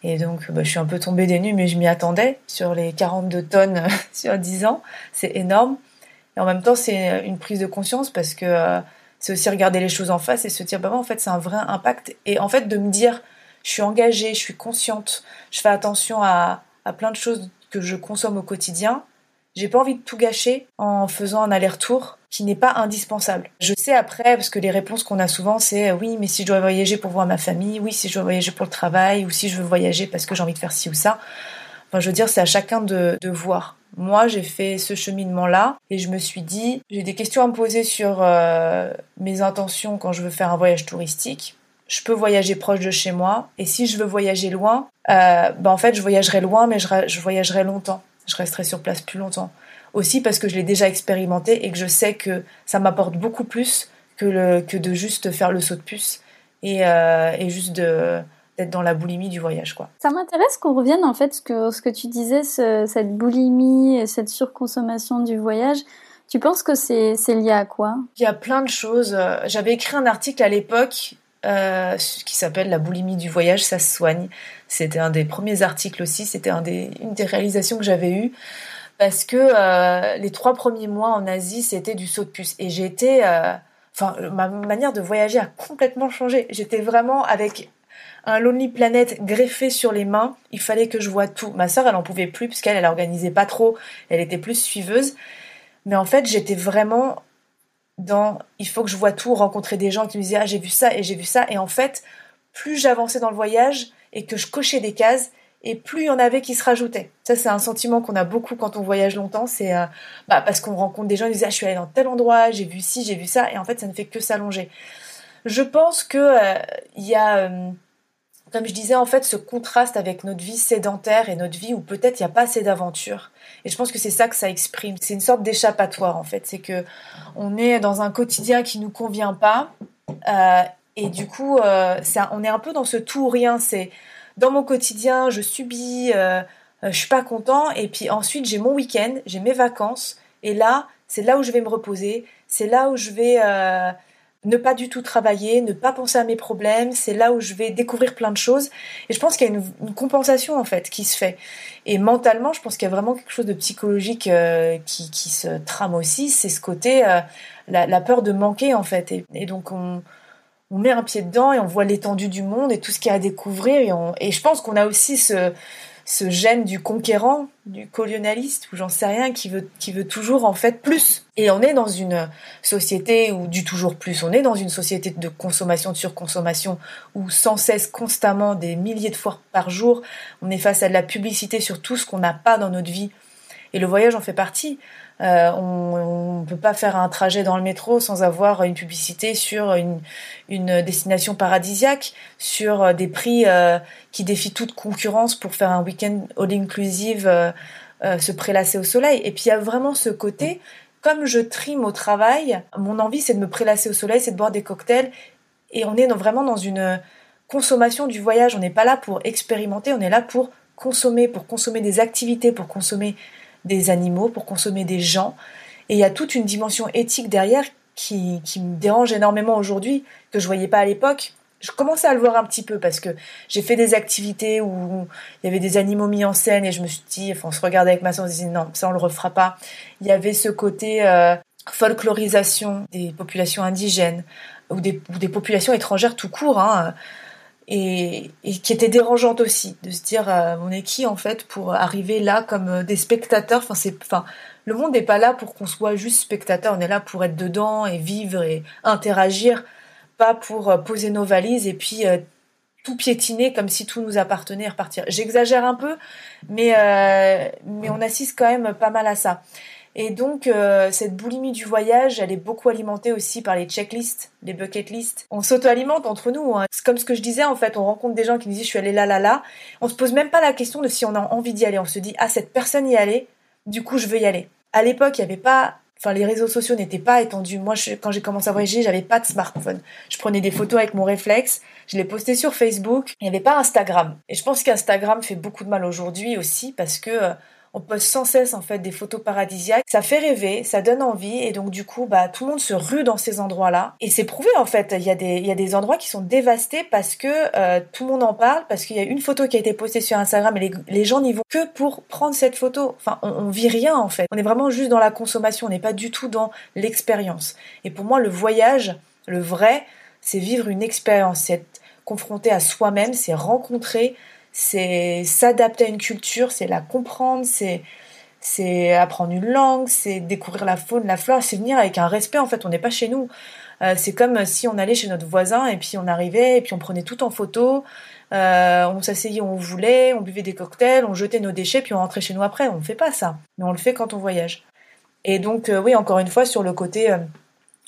Et donc, bah, je suis un peu tombée des nues, mais je m'y attendais sur les 42 tonnes *laughs* sur 10 ans. C'est énorme. Et en même temps, c'est une prise de conscience parce que euh, c'est aussi regarder les choses en face et se dire, bah, en fait, c'est un vrai impact. Et en fait, de me dire, je suis engagée, je suis consciente, je fais attention à, à plein de choses que je consomme au quotidien, j'ai pas envie de tout gâcher en faisant un aller-retour qui n'est pas indispensable. Je sais après, parce que les réponses qu'on a souvent, c'est euh, oui, mais si je dois voyager pour voir ma famille, oui, si je dois voyager pour le travail, ou si je veux voyager parce que j'ai envie de faire ci ou ça. Enfin, je veux dire, c'est à chacun de, voir. moi, j'ai fait ce cheminement-là et je me suis dit, j'ai des questions à me poser sur euh, mes intentions quand je veux faire un voyage touristique. Je peux voyager proche de chez moi et si je veux voyager loin, euh, ben en fait, je voyagerai loin, mais je, je voyagerai longtemps. Je resterai sur place plus longtemps. Aussi parce que je l'ai déjà expérimenté et que je sais que ça m'apporte beaucoup plus que, le, que de juste faire le saut de puce et, euh, et juste de d'être dans la boulimie du voyage quoi. Ça m'intéresse qu'on revienne en fait ce que ce que tu disais cette boulimie et cette surconsommation du voyage. Tu penses que c'est c'est lié à quoi? Il y a plein de choses. J'avais écrit un article à l'époque euh, qui s'appelle La boulimie du voyage, ça se soigne. C'était un des premiers articles aussi, c'était une des réalisations que j'avais eues. Parce que euh, les trois premiers mois en Asie, c'était du saut de puce. Et j'étais... Euh, enfin, ma manière de voyager a complètement changé. J'étais vraiment avec un Lonely Planet greffé sur les mains. Il fallait que je vois tout. Ma sœur, elle en pouvait plus puisqu'elle, elle organisait pas trop. Elle était plus suiveuse. Mais en fait, j'étais vraiment dans il faut que je vois tout, rencontrer des gens qui me disaient ah j'ai vu ça et j'ai vu ça. Et en fait, plus j'avançais dans le voyage et que je cochais des cases, et plus il y en avait qui se rajoutaient. Ça, c'est un sentiment qu'on a beaucoup quand on voyage longtemps. C'est euh, bah, parce qu'on rencontre des gens, ils disent ah, je suis allée dans tel endroit, j'ai vu ci, j'ai vu ça, et en fait, ça ne fait que s'allonger. Je pense que euh, il y a euh, comme je disais, en fait, ce contraste avec notre vie sédentaire et notre vie où peut-être il n'y a pas assez d'aventure. Et je pense que c'est ça que ça exprime. C'est une sorte d'échappatoire, en fait. C'est que on est dans un quotidien qui nous convient pas. Euh, et du coup, euh, on est un peu dans ce tout ou rien. C'est dans mon quotidien, je subis, euh, je suis pas content. Et puis ensuite, j'ai mon week-end, j'ai mes vacances. Et là, c'est là où je vais me reposer. C'est là où je vais ne pas du tout travailler, ne pas penser à mes problèmes, c'est là où je vais découvrir plein de choses. Et je pense qu'il y a une, compensation en fait qui se fait. Et mentalement, je pense qu'il y a vraiment quelque chose de psychologique euh, qui, se trame aussi, c'est ce côté, euh, la, peur de manquer en fait. Et, donc on, met un pied dedans et on voit l'étendue du monde et tout ce qu'il y a à découvrir. Et je pense qu'on a aussi ce, ce gène du conquérant, du colonialiste, ou j'en sais rien, qui veut, qui veut toujours en fait plus. Et on est dans une société où du toujours plus, on est dans une société de consommation, de surconsommation, où sans cesse, constamment, des milliers de fois par jour, on est face à de la publicité sur tout ce qu'on n'a pas dans notre vie. Et le voyage en fait partie. Euh, on ne peut pas faire un trajet dans le métro sans avoir une publicité sur une, destination paradisiaque, sur euh, des prix euh, qui défient toute concurrence pour faire un week-end all-inclusive, se prélasser au soleil. Et puis il y a vraiment ce côté, comme je trime au travail, mon envie c'est de me prélasser au soleil, c'est de boire des cocktails. Et on est vraiment dans une consommation du voyage. On n'est pas là pour expérimenter, on est là pour consommer, pour consommer des activités, pour consommer des animaux, pour consommer des gens. Et il y a toute une dimension éthique derrière qui, me dérange énormément aujourd'hui, que je voyais pas à l'époque. Je commençais à le voir un petit peu parce que j'ai fait des activités où il y avait des animaux mis en scène et je me suis dit, enfin, on se regardait avec ma soeur, on se disait non, ça on le refera pas. Il y avait ce côté euh, folklorisation des populations indigènes ou des, populations étrangères tout court. Hein, et, qui était dérangeante aussi de se dire euh, on est qui en fait pour arriver là comme euh, des spectateurs? Enfin c'est le monde n'est pas là pour qu'on soit juste spectateur on est là pour être dedans et vivre et interagir pas pour euh, poser nos valises et puis tout piétiner comme si tout nous appartenait et repartir. J'exagère un peu mais on assiste quand même pas mal à ça et donc, euh, cette boulimie du voyage, elle est beaucoup alimentée aussi par les checklists, les bucket lists. On s'auto-alimente entre nous. Hein. C'est comme ce que je disais, en fait, on rencontre des gens qui nous disent je suis allé là, là, là. On se pose même pas la question de si on a envie d'y aller. On se dit ah cette personne y allait, du coup je veux y aller. À l'époque, il y avait pas enfin les réseaux sociaux n'étaient pas étendus. Moi, quand j'ai commencé à voyager, j'avais pas de smartphone. Je prenais des photos avec mon réflexe, je les postais sur Facebook. Il n'y avait pas Instagram. Et je pense qu'Instagram fait beaucoup de mal aujourd'hui aussi parce que euh, on poste sans cesse en fait des photos paradisiaques. Ça fait rêver, ça donne envie et donc du coup bah tout le monde se rue dans ces endroits-là. Et c'est prouvé en fait. Il y a des il y a des endroits qui sont dévastés parce que euh, tout le monde en parle, parce qu'il y a une photo qui a été postée sur Instagram et les, gens n'y vont que pour prendre cette photo. Enfin on, on vit rien en fait. On est vraiment juste dans la consommation. On n'est pas du tout dans l'expérience. Et pour moi le voyage, le vrai, c'est vivre une expérience, c'est être confronté à soi-même, c'est rencontrer c'est s'adapter à une culture, c'est la comprendre, c'est c'est apprendre une langue, c'est découvrir la faune, la flore, c'est venir avec un respect en fait, on n'est pas chez nous. Euh, c'est comme si on allait chez notre voisin et puis on arrivait et puis on prenait tout en photo. on s'asseyait où on voulait, on buvait des cocktails, on jetait nos déchets, puis on rentrait chez nous après. On ne fait pas ça, mais on le fait quand on voyage. Et donc, oui, encore une fois, sur le côté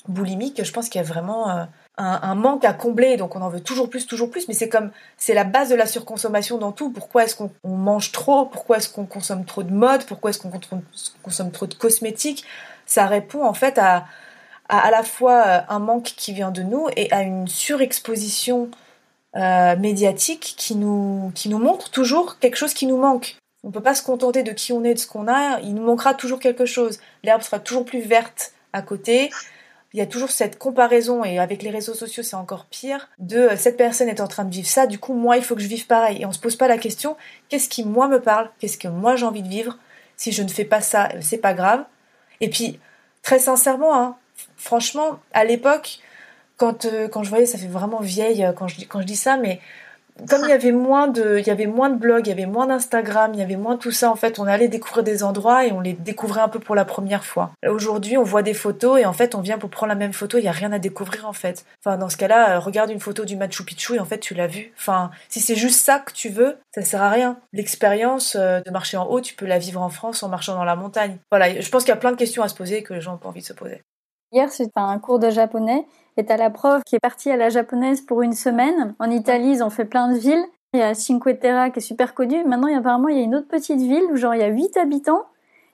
boulimique, je pense qu'il y a vraiment un, manque à combler, donc on en veut toujours plus, toujours plus, mais c'est comme, c'est la base de la surconsommation dans tout. Pourquoi est-ce qu'on mange trop? Pourquoi est-ce qu'on consomme trop de mode? Pourquoi est-ce qu'on consomme trop de cosmétiques? Ça répond en fait à, à, la fois euh, un manque qui vient de nous et à une surexposition euh, médiatique qui nous, qui nous montre toujours quelque chose qui nous manque. On ne peut pas se contenter de qui on est, de ce qu'on a, il nous manquera toujours quelque chose. L'herbe sera toujours plus verte à côté, il y a toujours cette comparaison, et avec les réseaux sociaux c'est encore pire, de euh, cette personne est en train de vivre ça, du coup moi il faut que je vive pareil. Et on se pose pas la question, qu'est-ce qui moi me parle, qu'est-ce que moi j'ai envie de vivre, si je ne fais pas ça, c'est pas grave. Et puis, très sincèrement, hein, franchement, à l'époque, quand, euh, quand je voyais, ça fait vraiment vieille euh, quand je, quand je dis ça, mais comme il y avait moins de, il y avait moins de blogs, il y avait moins d'Instagram, il y avait moins tout ça. En fait, on allait découvrir des endroits et on les découvrait un peu pour la première fois. Aujourd'hui, on voit des photos et en fait, on vient pour prendre la même photo. Il y a rien à découvrir en fait. Enfin, dans ce cas-là, euh, regarde une photo du Machu Picchu et en fait, tu l'as vu. Enfin, si c'est juste ça que tu veux, ça sert à rien. L'expérience euh, de marcher en haut, tu peux la vivre en France en marchant dans la montagne. Voilà, je pense qu'il y a plein de questions à se poser que les gens ont pas envie de se poser. Hier, c'était un cours de japonais et t'as la prof qui est partie à la japonaise pour une semaine. En Italie, ils ont fait plein de villes. Il y a Cinque Terre qui est super connu. Maintenant, apparemment, il y a une autre petite ville où genre il y a 8 habitants.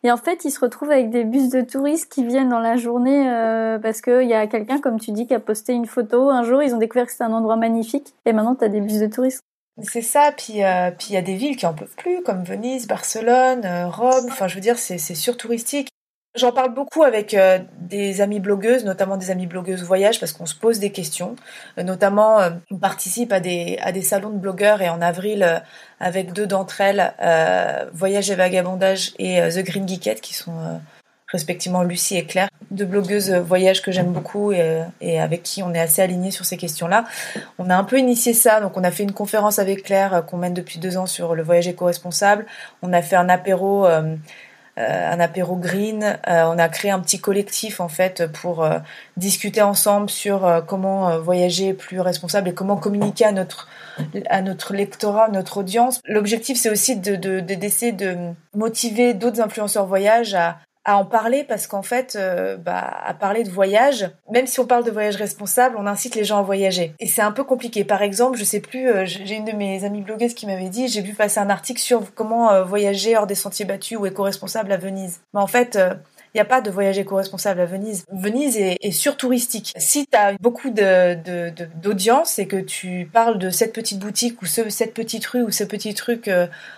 Et en fait, ils se retrouvent avec des bus de touristes qui viennent dans la journée euh, parce qu'il y a quelqu'un, comme tu dis, qui a posté une photo. Un jour, ils ont découvert que c'était un endroit magnifique. Et maintenant, tu as des bus de touristes. C'est ça, puis euh, puis il y a des villes qui en peuvent plus, comme Venise, Barcelone, euh, Rome. Enfin, je veux dire, c'est surtouristique. J'en parle beaucoup avec euh, des amies blogueuses, notamment des amies blogueuses voyage, parce qu'on se pose des questions. Euh, notamment, euh, on participe à des, à des salons de blogueurs et en avril, avec deux d'entre elles, Voyage et Vagabondage et The Green Geekette, qui sont respectivement Lucie et Claire, deux blogueuses voyage que j'aime beaucoup et, et, avec qui on est assez alignés sur ces questions-là. On a un peu initié ça, donc on a fait une conférence avec Claire qu'on mène depuis deux ans sur le voyage éco-responsable. On a fait un apéro un apéro green. Euh, on a créé un petit collectif en fait pour euh, discuter ensemble sur comment voyager plus responsable et comment communiquer à notre à notre lectorat, notre audience. L'objectif, c'est aussi de d'essayer de, de motiver d'autres influenceurs voyage à, à en parler parce qu'en fait, euh, bah, à parler de voyage, même si on parle de voyage responsable, on incite les gens à voyager. Et c'est un peu compliqué. Par exemple, je sais plus, euh, j'ai une de mes amies blogueuses qui m'avait dit, j'ai vu passer un article sur comment euh, voyager hors des sentiers battus ou éco-responsable à Venise. Mais en fait, il n'y a pas de voyage éco-responsable à Venise. Venise est, est surtouristique. Si tu as beaucoup d'audience de, et que tu parles de cette petite boutique ou ce, cette petite rue ou ce petit truc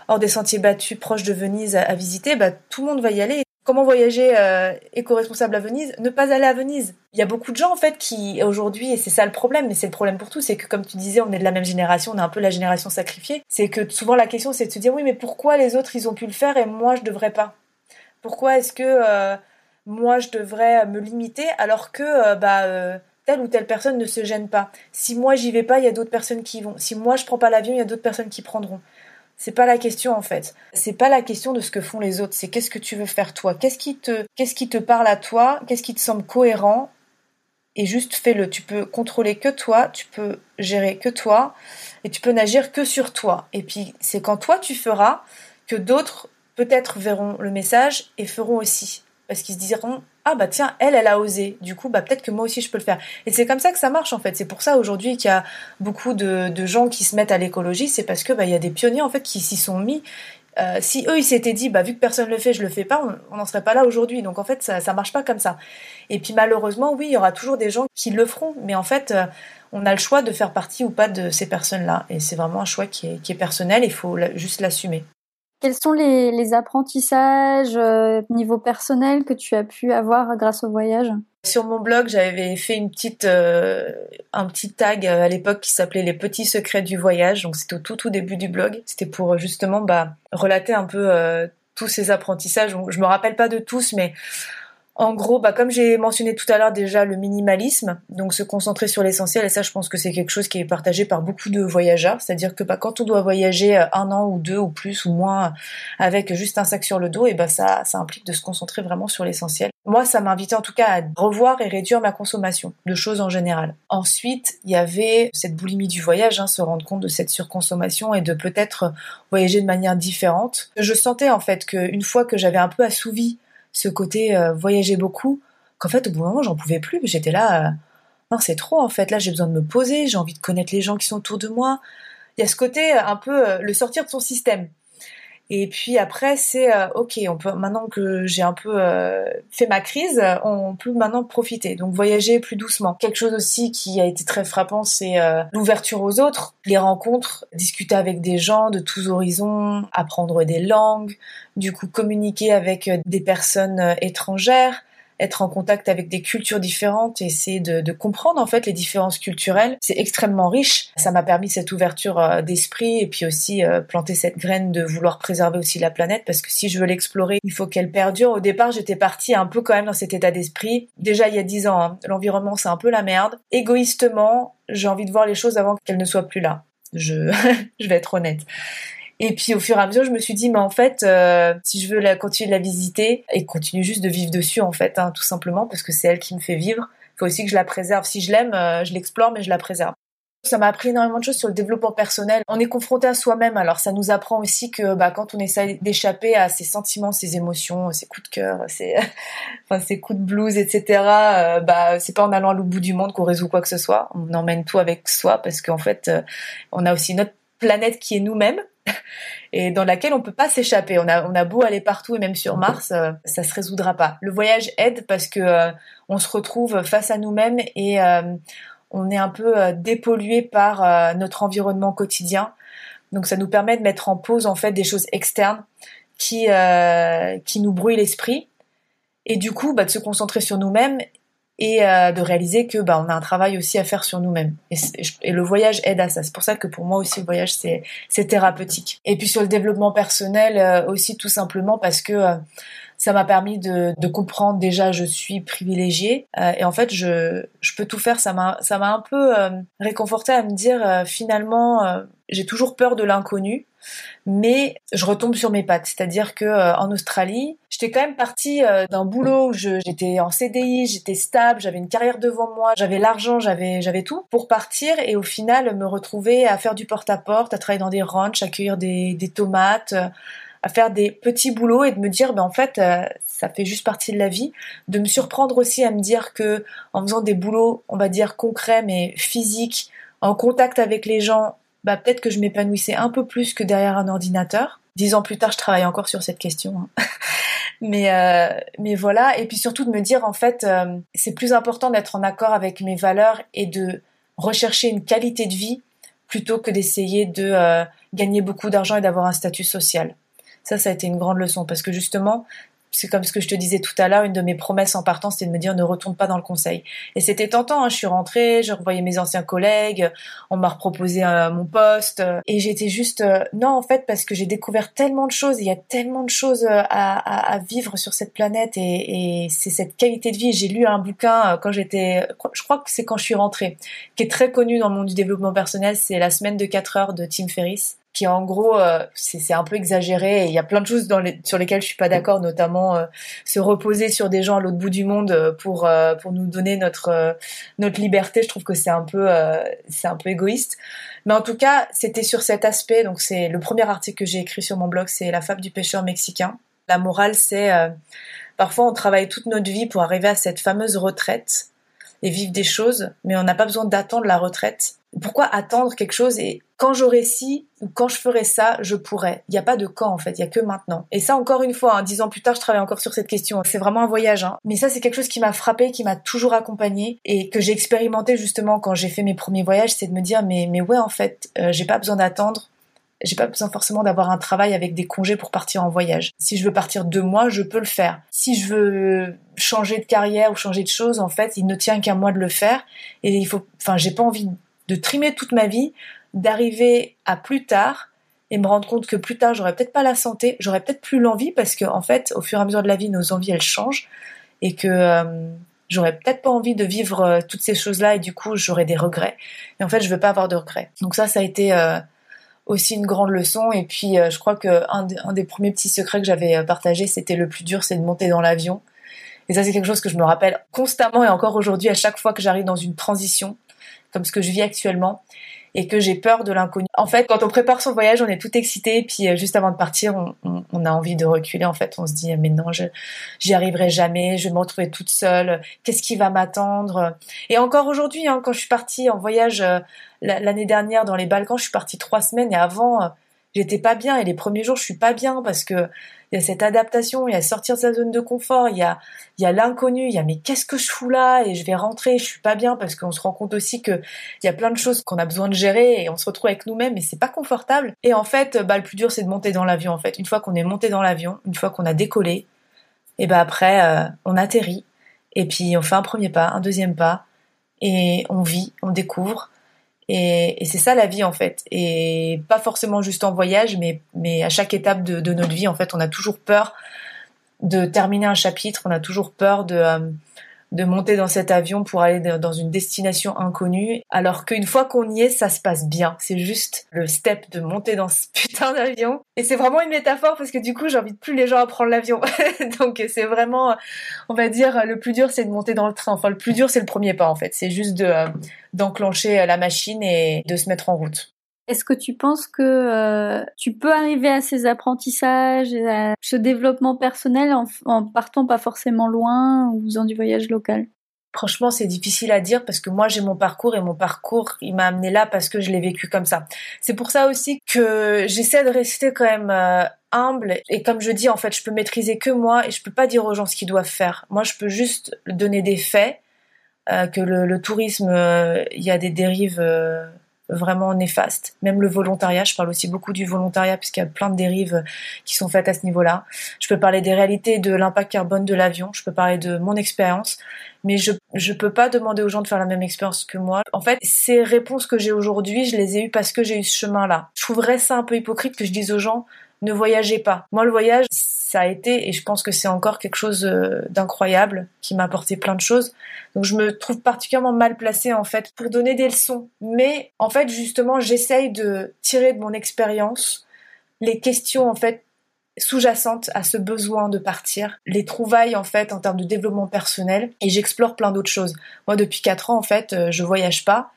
hors des sentiers battus proche de Venise à, à visiter, bah, tout le monde va y aller. Comment voyager euh, éco-responsable à Venise Ne pas aller à Venise. Il y a beaucoup de gens en fait qui aujourd'hui, et c'est ça le problème, mais c'est le problème pour tous, c'est que comme tu disais, on est de la même génération, on est un peu la génération sacrifiée. C'est que souvent la question c'est de se dire oui, mais pourquoi les autres ils ont pu le faire et moi je devrais pas? Pourquoi est-ce que euh, moi je devrais me limiter alors que euh, bah telle ou telle personne ne se gêne pas? Si moi j'y vais pas, il y a d'autres personnes qui y vont. Si moi je prends pas l'avion, il y a d'autres personnes qui prendront. C'est pas la question en fait. C'est pas la question de ce que font les autres. C'est qu'est-ce que tu veux faire toi? Qu'est-ce qui te, qu'est-ce qui te parle à toi? Qu'est-ce qui te semble cohérent? Et juste fais-le. Tu peux contrôler que toi. Tu peux gérer que toi. Et tu peux n'agir que sur toi. Et puis c'est quand toi tu feras que d'autres peut-être verront le message et feront aussi. Parce qu'ils se diront ah bah tiens, elle, elle a osé. Du coup, bah peut-être que moi aussi je peux le faire. Et c'est comme ça que ça marche en fait. C'est pour ça aujourd'hui qu'il y a beaucoup de, gens qui se mettent à l'écologie, c'est parce que bah il y a des pionniers en fait qui s'y sont mis. Euh, si eux ils s'étaient dit bah vu que personne le fait, je le fais pas, on n'en serait pas là aujourd'hui. Donc en fait ça ça marche pas comme ça. Et puis malheureusement oui, il y aura toujours des gens qui le feront, mais en fait euh, on a le choix de faire partie ou pas de ces personnes-là. Et c'est vraiment un choix qui est, qui est personnel. Il faut juste l'assumer. Quels sont les, apprentissages euh, niveau personnel que tu as pu avoir grâce au voyage? Sur mon blog, j'avais fait une petite, euh, un petit tag euh, à l'époque qui s'appelait les petits secrets du voyage. Donc c'était au tout tout début du blog. C'était pour justement bah, relater un peu tous ces apprentissages. Je me rappelle pas de tous, mais En gros, bah, comme j'ai mentionné tout à l'heure déjà le minimalisme, donc se concentrer sur l'essentiel, et ça je pense que c'est quelque chose qui est partagé par beaucoup de voyageurs, c'est-à-dire que bah, quand on doit voyager euh, un an ou deux ou plus ou moins avec juste un sac sur le dos, et bah, ça, ça implique de se concentrer vraiment sur l'essentiel. Moi, ça m'a invité en tout cas à revoir et réduire ma consommation de choses en général. Ensuite, il y avait cette boulimie du voyage, hein, se rendre compte de cette surconsommation et de peut-être voyager de manière différente. Je sentais en fait qu'une fois que j'avais un peu assouvi ce côté euh, voyager beaucoup, qu'en fait au bout d'un moment j'en pouvais plus, j'étais là, euh, non c'est trop en fait, là j'ai besoin de me poser, j'ai envie de connaître les gens qui sont autour de moi. Il y a ce côté euh, un peu le sortir de son système. Et puis après, c'est euh, ok, on peut maintenant que j'ai un peu euh, fait ma crise, on peut maintenant profiter. Donc voyager plus doucement. Quelque chose aussi qui a été très frappant, c'est euh, l'ouverture aux autres, les rencontres, discuter avec des gens de tous horizons, apprendre des langues, du coup communiquer avec des personnes étrangères être en contact avec des cultures différentes, essayer de, de comprendre en fait les différences culturelles. C'est extrêmement riche. Ça m'a permis cette ouverture euh, d'esprit et puis aussi euh, planter cette graine de vouloir préserver aussi la planète parce que si je veux l'explorer, il faut qu'elle perdure. Au départ, j'étais partie un peu quand même dans cet état d'esprit. Déjà il y a dix ans, hein, l'environnement c'est un peu la merde. Égoïstement, j'ai envie de voir les choses avant qu'elles ne soient plus là. Je, *laughs* je vais être honnête. Et puis au fur et à mesure, je me suis dit, mais en fait, euh, si je veux la, continuer de la visiter et continuer juste de vivre dessus, en fait, hein, tout simplement, parce que c'est elle qui me fait vivre, il faut aussi que je la préserve. Si je l'aime, euh, je l'explore, mais je la préserve. Ça m'a appris énormément de choses sur le développement personnel. On est confronté à soi-même, alors ça nous apprend aussi que bah, quand on essaie d'échapper à ses sentiments, ses émotions, ses coups de cœur, ses, *laughs* enfin, ses coups de blues, etc., euh, bah, c'est pas en allant à l'autre bout du monde qu'on résout quoi que ce soit. On emmène tout avec soi parce qu'en fait, on a aussi notre planète qui est nous-mêmes *laughs* et dans laquelle on peut pas s'échapper. On a, on a beau aller partout et même sur Mars, euh, ça se résoudra pas. Le voyage aide parce que euh, on se retrouve face à nous-mêmes et euh, on est un peu dépollué par notre environnement quotidien. Donc ça nous permet de mettre en pause en fait des choses externes qui qui nous brouillent l'esprit et du coup bah, de se concentrer sur nous-mêmes et euh, de réaliser que bah, on a un travail aussi à faire sur nous-mêmes. Et, le voyage aide à ça. C'est pour ça que pour moi aussi le voyage c'est c'est thérapeutique. Et puis sur le développement personnel euh, aussi tout simplement parce que euh, ça m'a permis de, de, comprendre déjà je suis privilégiée et en fait je, je peux tout faire ça m'a ça m'a un peu réconforté à me dire finalement j'ai toujours peur de l'inconnu mais je retombe sur mes pattes. C'est-à-dire que euh, en Australie, j'étais quand même partie euh, d'un boulot où j'étais en CDI, j'étais stable, j'avais une carrière devant moi, j'avais l'argent, j'avais j'avais tout pour partir et au final me retrouver à faire du porte-à-porte, -à, travailler dans des ranchs, à cueillir des, des tomates, euh, à faire des petits boulots et de me dire ben en fait ça fait juste partie de la vie, de me surprendre aussi à me dire que en faisant des boulots, on va dire concrets mais physiques, en contact avec les gens bah, peut-être que je m'épanouissais un peu plus que derrière un ordinateur. Dix ans plus tard, je travaille encore sur cette question. Hein. *laughs* mais, euh, mais voilà. Et puis surtout de me dire, en fait, euh, c'est plus important d'être en accord avec mes valeurs et de rechercher une qualité de vie plutôt que d'essayer de euh, gagner beaucoup d'argent et d'avoir un statut social. Ça, ça a été une grande leçon parce que justement, c'est comme ce que je te disais tout à l'heure, une de mes promesses en partant, c'était de me dire ne retourne pas dans le conseil. Et c'était tentant, hein, je suis rentrée, je revoyais mes anciens collègues, on m'a reproposé euh, mon poste, et j'étais juste euh, non en fait parce que j'ai découvert tellement de choses, il y a tellement de choses euh, à, vivre sur cette planète et, et c'est cette qualité de vie. J'ai lu un bouquin quand j'étais, je crois que c'est quand je suis rentrée, qui est très connu dans le monde du développement personnel, c'est La semaine de 4 heures de Tim Ferriss qui en gros euh, c'est un peu exagéré il y a plein de choses dans les, sur lesquelles je suis pas d'accord notamment euh, se reposer sur des gens à l'autre bout du monde euh, pour pour nous donner notre notre liberté. Je trouve que c'est un peu c'est un peu égoïste. Mais en tout cas c'était sur cet aspect. Donc c'est le premier article que j'ai écrit sur mon blog c'est la fable du pêcheur mexicain. La morale c'est parfois on travaille toute notre vie pour arriver à cette fameuse retraite et vivre des choses mais on n'a pas besoin d'attendre la retraite pourquoi attendre quelque chose et quand j'aurai ci ou quand je ferai ça, je pourrai? Il n'y a pas de quand en fait, il y a que maintenant. Et ça encore une fois, hein, dix ans plus tard, je travaille encore sur cette question. C'est vraiment un voyage. Hein. Mais ça, c'est quelque chose qui m'a frappé, qui m'a toujours accompagné et que j'ai expérimenté justement quand j'ai fait mes premiers voyages, c'est de me dire mais mais ouais en fait, euh, j'ai pas besoin d'attendre. J'ai pas besoin forcément d'avoir un travail avec des congés pour partir en voyage. Si je veux partir deux mois, je peux le faire. Si je veux changer de carrière ou changer de choses, en fait, il ne tient qu'à moi de le faire. Et il faut, enfin, j'ai pas envie de trimer toute ma vie, d'arriver à plus tard et me rendre compte que plus tard j'aurais peut-être pas la santé, j'aurais peut-être plus l'envie parce que en fait au fur et à mesure de la vie nos envies elles changent et que j'aurais peut-être pas envie de vivre toutes ces choses-là et du coup j'aurais des regrets. Et en fait, je veux pas avoir de regrets. Donc ça, ça a été aussi une grande leçon. Et puis, je crois que un, des premiers petits secrets que j'avais partagé, c'était le plus dur, c'est de monter dans l'avion. Et ça, c'est quelque chose que je me rappelle constamment et encore aujourd'hui à chaque fois que j'arrive dans une transition, comme ce que je vis actuellement et que j'ai peur de l'inconnu. En fait, quand on prépare son voyage, on est tout excité, puis euh, juste avant de partir, on, a envie de reculer. En fait, on se dit mais non, j'y arriverai jamais, je vais me retrouver toute seule. Qu'est-ce qui va m'attendre? Et encore aujourd'hui, hein, quand je suis partie en voyage euh, l'année dernière dans les Balkans, je suis partie trois semaines et avant, euh, j'étais pas bien. Et les premiers jours, je suis pas bien parce que il y a cette adaptation, il y a sortir de sa zone de confort, il y a, il y a l'inconnu, il y a mais qu'est-ce que je fous là et je vais rentrer, je suis pas bien parce qu'on se rend compte aussi que il y a plein de choses qu'on a besoin de gérer et on se retrouve avec nous-mêmes et c'est pas confortable. Et en fait, bah le plus dur c'est de monter dans l'avion en fait. Une fois qu'on est monté dans l'avion, une fois qu'on a décollé, et bah après euh, on atterrit et puis on fait un premier pas, un deuxième pas et on vit, on découvre et, c'est ça la vie en fait. Et pas forcément juste en voyage, mais, mais à chaque étape de, de, notre vie, en fait, on a toujours peur de terminer un chapitre, on a toujours peur de, euh, de monter dans cet avion pour aller dans une destination inconnue, alors qu'une fois qu'on y est, ça se passe bien. C'est juste le step de monter dans ce *laughs* putain d'avion. Et c'est vraiment une métaphore parce que du coup, j'invite plus les gens à prendre l'avion. *laughs* Donc c'est vraiment, on va dire, le plus dur, c'est de monter dans le train. Enfin, le plus dur, c'est le premier pas en fait. C'est juste de euh, d'enclencher la machine et de se mettre en route. Est-ce que tu penses que euh, tu peux arriver à ces apprentissages, à ce développement personnel en, partant pas forcément loin ou faisant du voyage local? Franchement, c'est difficile à dire parce que moi j'ai mon parcours et mon parcours il m'a amené là parce que je l'ai vécu comme ça. C'est pour ça aussi que j'essaie de rester quand même euh, humble et comme je dis en fait, je peux maîtriser que moi et je peux pas dire aux gens ce qu'ils doivent faire. Moi, je peux juste donner des faits euh, que le, tourisme, il y a des dérives vraiment néfaste. Même le volontariat, je parle aussi beaucoup du volontariat puisqu'il y a plein de dérives qui sont faites à ce niveau-là. Je peux parler des réalités de l'impact carbone de l'avion, je peux parler de mon expérience, mais je je peux pas demander aux gens de faire la même expérience que moi. En fait, ces réponses que j'ai aujourd'hui, je les ai eues parce que j'ai eu ce chemin-là. Je trouverais ça un peu hypocrite que je dise aux gens ne voyagez pas. Moi, le voyage, ça a été, et je pense que c'est encore quelque chose euh, d'incroyable, qui m'a apporté plein de choses. Donc je me trouve particulièrement mal placée, en fait, pour donner des leçons. Mais, en fait, justement, j'essaye de tirer de mon expérience les questions, en fait, sous-jacentes à ce besoin de partir, les trouvailles en fait en termes de développement personnel et j'explore plein d'autres choses. Moi depuis 4 ans en fait, euh, je voyage pas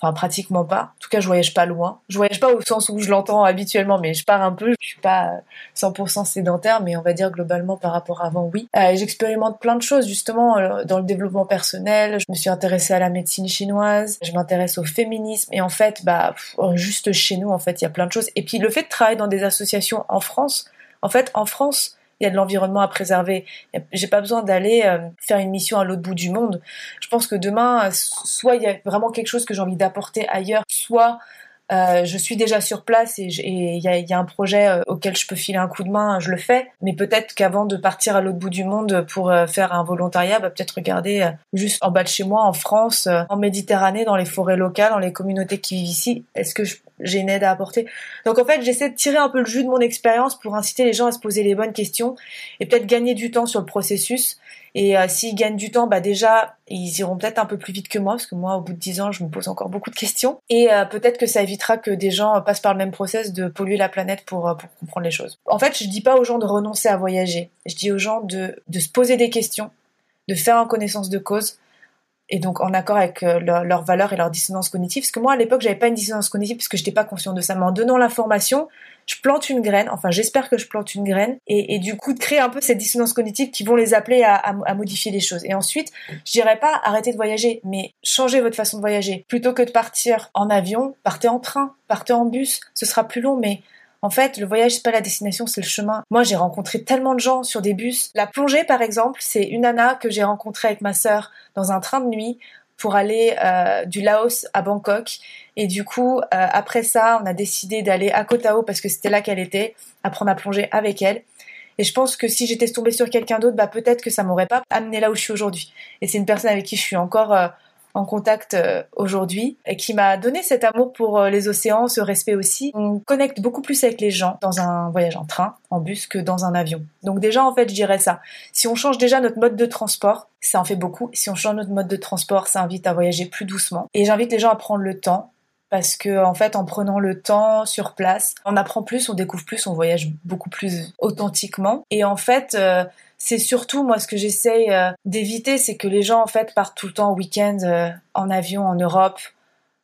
Enfin, pratiquement pas. En tout cas, je voyage pas loin. Je voyage pas au sens où je l'entends habituellement, mais je pars un peu. Je suis pas 100% sédentaire, mais on va dire globalement par rapport à avant, oui. Euh, J'expérimente plein de choses, justement, euh, dans le développement personnel. Je me suis intéressée à la médecine chinoise. Je m'intéresse au féminisme. Et en fait, bah, juste chez nous, en fait, il y a plein de choses. Et puis, le fait de travailler dans des associations en France, en fait, en France, il y a de l'environnement à préserver. J'ai pas besoin d'aller euh, faire une mission à l'autre bout du monde. Je pense que demain, soit il y a vraiment quelque chose que j'ai envie d'apporter ailleurs, soit euh, je suis déjà sur place et il y a, y a, un projet euh, auquel je peux filer un coup de main, je le fais. Mais peut-être qu'avant de partir à l'autre bout du monde pour faire un volontariat, bah, peut-être regarder juste en bas de chez moi, en France, en Méditerranée, dans les forêts locales, dans les communautés qui vivent ici. Est-ce que j'ai une aide à apporter? Donc en fait, j'essaie de tirer un peu le jus de mon expérience pour inciter les gens à se poser les bonnes questions et peut-être gagner du temps sur le processus. Et euh, s'ils gagnent du temps, bah déjà, ils iront peut-être un peu plus vite que moi, parce que moi, au bout de dix ans, je me pose encore beaucoup de questions. Et euh, peut-être que ça évitera que des gens passent par le même process de polluer la planète pour, euh, comprendre les choses. En fait, je dis pas aux gens de renoncer à voyager. Je dis aux gens de se poser des questions, de faire en connaissance de cause, et donc en accord avec leurs leur valeurs et leur dissonance cognitive. Parce que moi, à l'époque, j'avais pas une dissonance cognitive parce que j'étais pas conscient de ça. Mais en donnant l'information, je plante une graine. Enfin, j'espère que je plante une graine. Et, du coup, de créer un peu cette dissonance cognitive qui vont les appeler à modifier les choses. Et ensuite, je dirais pas arrêtez de voyager, mais changez votre façon de voyager. Plutôt que de partir en avion, partez en train, partez en bus. Ce sera plus long, mais en fait, le voyage, c'est pas la destination, c'est le chemin. Moi, j'ai rencontré tellement de gens sur des bus. La plongée, par exemple, c'est une nana que j'ai rencontrée avec ma sœur dans un train de nuit pour aller euh, du Laos à Bangkok. Et du coup, euh, après ça, on a décidé d'aller à Koh Tao parce que c'était là qu'elle était, apprendre à plonger avec elle. Et je pense que si j'étais tombée sur quelqu'un d'autre, bah peut-être que ça m'aurait pas amené là où je suis aujourd'hui. Et c'est une personne avec qui je suis encore euh, en contact euh, aujourd'hui et qui m'a donné cet amour pour euh, les océans, ce respect aussi. On connecte beaucoup plus avec les gens dans un voyage en train, en bus que dans un avion. Donc déjà en fait je dirais ça. Si on change déjà notre mode de transport, ça en fait beaucoup. Si on change notre mode de transport, ça invite à voyager plus doucement. Et j'invite les gens à prendre le temps parce que en fait en prenant le temps sur place, on apprend plus, on découvre plus, on voyage beaucoup plus authentiquement et en fait euh, c'est surtout moi ce que j'essaye euh, d'éviter, c'est que les gens en fait partent tout le temps au week-end euh, en avion en Europe.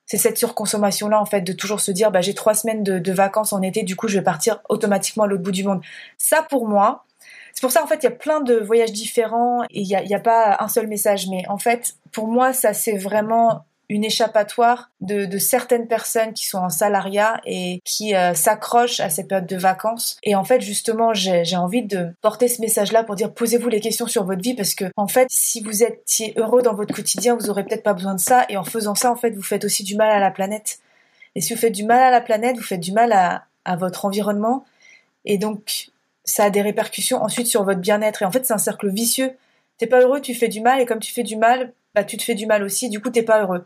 C'est cette surconsommation là en fait de toujours se dire bah j'ai trois semaines de, vacances en été, du coup je vais partir automatiquement à l'autre bout du monde. Ça pour moi, c'est pour ça en fait il y a plein de voyages différents et il n'y a, a pas un seul message, mais en fait pour moi ça c'est vraiment une échappatoire de, certaines personnes qui sont en salariat et qui euh, s'accrochent à ces périodes de vacances. Et en fait, justement, j'ai envie de porter ce message-là pour dire posez-vous les questions sur votre vie parce que, en fait, si vous étiez heureux dans votre quotidien, vous aurez peut-être pas besoin de ça. Et en faisant ça, en fait, vous faites aussi du mal à la planète. Et si vous faites du mal à la planète, vous faites du mal à, à votre environnement. Et donc, ça a des répercussions ensuite sur votre bien-être. Et en fait, c'est un cercle vicieux. T'es pas heureux, tu fais du mal. Et comme tu fais du mal, bah, tu te fais du mal aussi. Du coup, t'es pas heureux.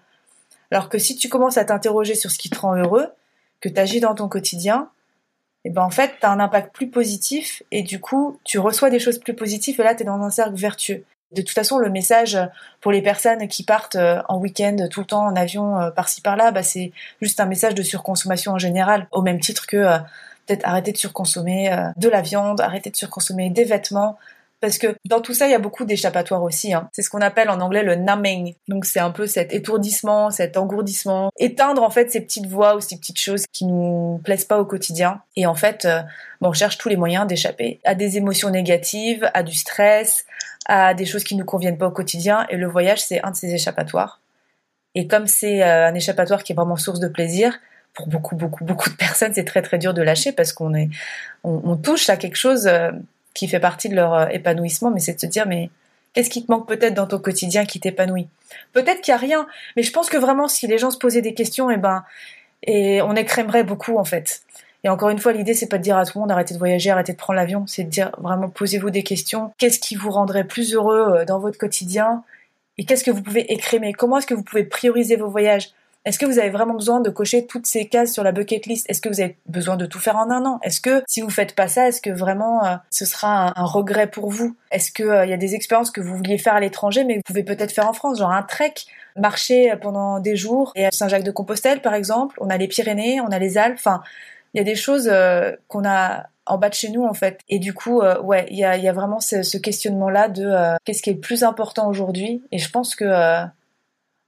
Alors que si tu commences à t'interroger sur ce qui te rend heureux, que tu agis dans ton quotidien, et eh ben en fait, tu as un impact plus positif et du coup, tu reçois des choses plus positives et là, tu es dans un cercle vertueux. De toute façon, le message pour les personnes qui partent euh, en week-end tout le temps en avion euh, par-ci par-là, bah, c'est juste un message de surconsommation en général, au même titre que euh, peut-être arrêter de surconsommer de la viande, arrêter de surconsommer des vêtements, parce que dans tout ça, il y a beaucoup d'échappatoires aussi. Hein. C'est ce qu'on appelle en anglais le numbing. Donc c'est un peu cet étourdissement, cet engourdissement. Éteindre en fait ces petites voix ou ces petites choses qui nous plaisent pas au quotidien. Et en fait, euh, on cherche tous les moyens d'échapper à des émotions négatives, à du stress, à des choses qui nous conviennent pas au quotidien. Et le voyage, c'est un de ces échappatoires. Et comme c'est euh, un échappatoire qui est vraiment source de plaisir, pour beaucoup, beaucoup, beaucoup de personnes, c'est très, très dur de lâcher parce qu'on est, on, on touche à quelque chose euh, qui fait partie de leur euh, épanouissement, mais c'est de se dire, mais qu'est-ce qui te manque peut-être dans ton quotidien qui t'épanouit? Peut-être qu'il n'y a rien, mais je pense que vraiment, si les gens se posaient des questions, eh ben, et on écrémerait beaucoup en fait. Et encore une fois, l'idée, c'est pas de dire à tout le monde arrêtez de voyager, arrêtez de prendre l'avion, c'est de dire vraiment posez-vous des questions. Qu'est-ce qui vous rendrait plus heureux euh, dans votre quotidien? Et qu'est-ce que vous pouvez écrémer? Comment est-ce que vous pouvez prioriser vos voyages? Est-ce que vous avez vraiment besoin de cocher toutes ces cases sur la bucket list? Est-ce que vous avez besoin de tout faire en un an? Est-ce que si vous faites pas ça, est-ce que vraiment euh, ce sera un, regret pour vous? Est-ce qu'il euh, y a des expériences que vous vouliez faire à l'étranger mais que vous pouvez peut-être faire en France, genre un trek, marcher pendant des jours et à Saint-Jacques-de-Compostelle par exemple, on a les Pyrénées, on a les Alpes, enfin il y a des choses euh, qu'on a en bas de chez nous en fait. Et du coup, ouais, il y a, y a, vraiment ce, ce questionnement-là de qu'est-ce qui est le plus important aujourd'hui? Et je pense que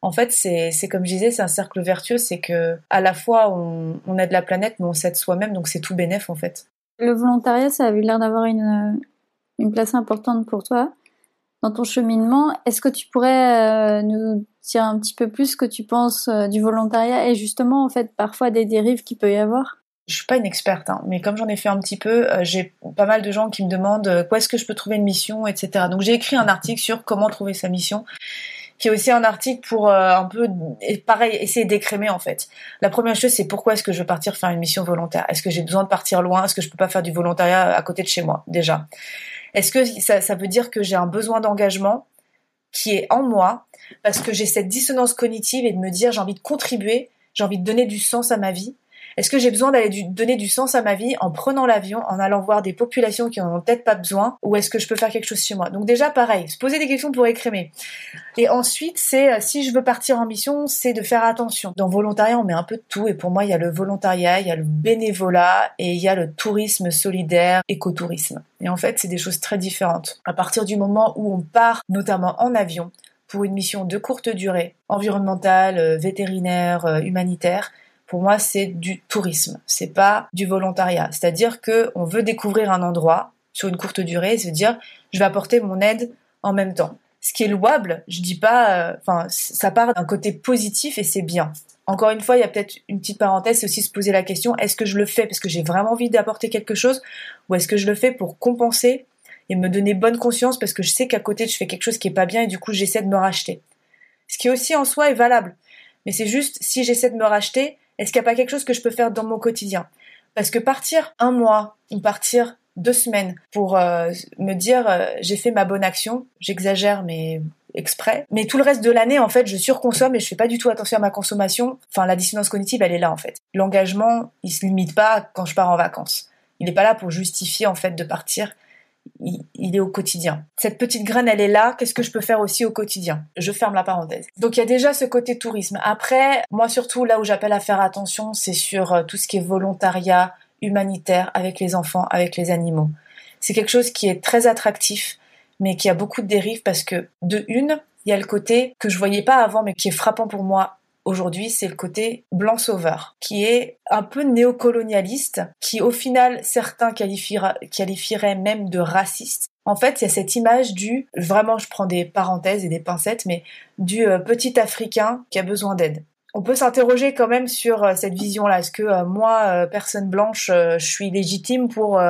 en fait, c'est comme je disais, c'est un cercle vertueux, c'est que à la fois on, on aide la planète, mais on s'aide soi-même, donc c'est tout bénéf en fait. Le volontariat, ça a eu l'air d'avoir une, une place importante pour toi dans ton cheminement. Est-ce que tu pourrais euh, nous dire un petit peu plus ce que tu penses euh, du volontariat et justement en fait parfois des dérives qu'il peut y avoir? Je suis pas une experte, hein, mais comme j'en ai fait un petit peu, euh, j'ai pas mal de gens qui me demandent où est-ce que je peux trouver une mission, etc. Donc j'ai écrit un article sur comment trouver sa mission qui est aussi un article pour euh, un peu, pareil, essayer d'écrémer en fait. La première chose, c'est pourquoi est-ce que je veux partir faire une mission volontaire? Est-ce que j'ai besoin de partir loin? Est-ce que je peux pas faire du volontariat à côté de chez moi déjà? Est-ce que ça, ça veut dire que j'ai un besoin d'engagement qui est en moi parce que j'ai cette dissonance cognitive et de me dire j'ai envie de contribuer, j'ai envie de donner du sens à ma vie? Est-ce que j'ai besoin d'aller donner du sens à ma vie en prenant l'avion, en allant voir des populations qui en ont peut-être pas besoin, ou est-ce que je peux faire quelque chose chez moi? Donc déjà pareil, se poser des questions pour écrémer. Et ensuite, c'est euh, si je veux partir en mission, c'est de faire attention. Dans volontariat, on met un peu de tout, et pour moi, il y a le volontariat, il y a le bénévolat, et il y a le tourisme solidaire, écotourisme. Et en fait, c'est des choses très différentes. À partir du moment où on part, notamment en avion, pour une mission de courte durée, environnementale, euh, vétérinaire, euh, humanitaire, pour moi, c'est du tourisme. C'est pas du volontariat. C'est-à-dire que on veut découvrir un endroit sur une courte durée et se dire, je vais apporter mon aide en même temps. Ce qui est louable, je dis pas, euh, enfin, ça part d'un côté positif et c'est bien. Encore une fois, il y a peut-être une petite parenthèse, c'est aussi se poser la question, est-ce que je le fais parce que j'ai vraiment envie d'apporter quelque chose ou est-ce que je le fais pour compenser et me donner bonne conscience parce que je sais qu'à côté je fais quelque chose qui est pas bien et du coup j'essaie de me racheter. Ce qui aussi en soi est valable. Mais c'est juste si j'essaie de me racheter, est-ce qu'il n'y a pas quelque chose que je peux faire dans mon quotidien? Parce que partir un mois ou partir deux semaines pour euh, me dire euh, j'ai fait ma bonne action, j'exagère mais exprès. Mais tout le reste de l'année, en fait, je surconsomme et je fais pas du tout attention à ma consommation. Enfin, la dissonance cognitive, elle est là, en fait. L'engagement, il se limite pas quand je pars en vacances. Il n'est pas là pour justifier, en fait, de partir. Il, est au quotidien. Cette petite graine, elle est là. Qu'est-ce que je peux faire aussi au quotidien? Je ferme la parenthèse. Donc il y a déjà ce côté tourisme. Après, moi surtout, là où j'appelle à faire attention, c'est sur euh, tout ce qui est volontariat humanitaire avec les enfants, avec les animaux. C'est quelque chose qui est très attractif mais qui a beaucoup de dérives parce que de une, il y a le côté que je voyais pas avant mais qui est frappant pour moi aujourd'hui, c'est le côté blanc sauveur, qui est un peu néocolonialiste, qui au final certains qualifieraient même de raciste. En fait, il y a cette image du, vraiment je prends des parenthèses et des pincettes, mais du euh, petit Africain qui a besoin d'aide. On peut s'interroger quand même sur euh, cette vision-là. Est-ce que euh, moi, personne blanche, je suis légitime pour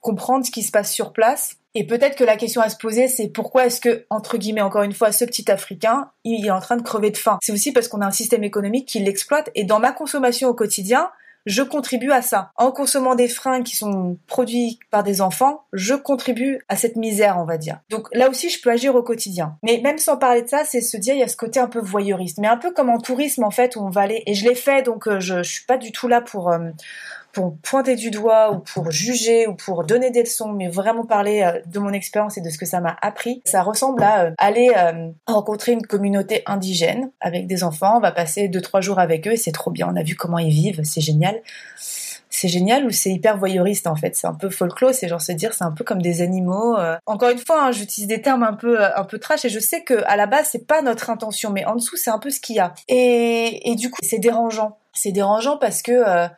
comprendre ce qui se passe sur place? Et peut-être que la question à se poser, c'est pourquoi est-ce que, entre guillemets, encore une fois, ce petit Africain, il est en train de crever de faim? C'est aussi parce qu'on a un système économique qui l'exploite. Et dans ma consommation au quotidien, je contribue à ça. En consommant des freins qui sont produits par des enfants, je contribue à cette misère, on va dire. Donc là aussi, je peux agir au quotidien. Mais même sans parler de ça, c'est se dire, il y a ce côté un peu voyeuriste. Mais un peu comme en tourisme, en fait, où on va aller, et je l'ai fait, donc euh, je, je suis pas du tout là pour... Euh, pour pointer du doigt ou pour juger ou pour donner des leçons, mais vraiment parler euh, de mon expérience et de ce que ça m'a appris. Ça ressemble à euh, aller euh, rencontrer une communauté indigène avec des enfants. On va passer deux trois jours avec eux et c'est trop bien. On a vu comment ils vivent, c'est génial. C'est génial ou c'est hyper voyeuriste en fait. C'est un peu folklore, c'est genre se dire c'est un peu comme des animaux. Encore une fois, hein, j'utilise des termes un peu un peu trash et je sais que à la base c'est pas notre intention, mais en dessous c'est un peu ce qu'il y a. Et, et du coup c'est dérangeant. C'est dérangeant parce que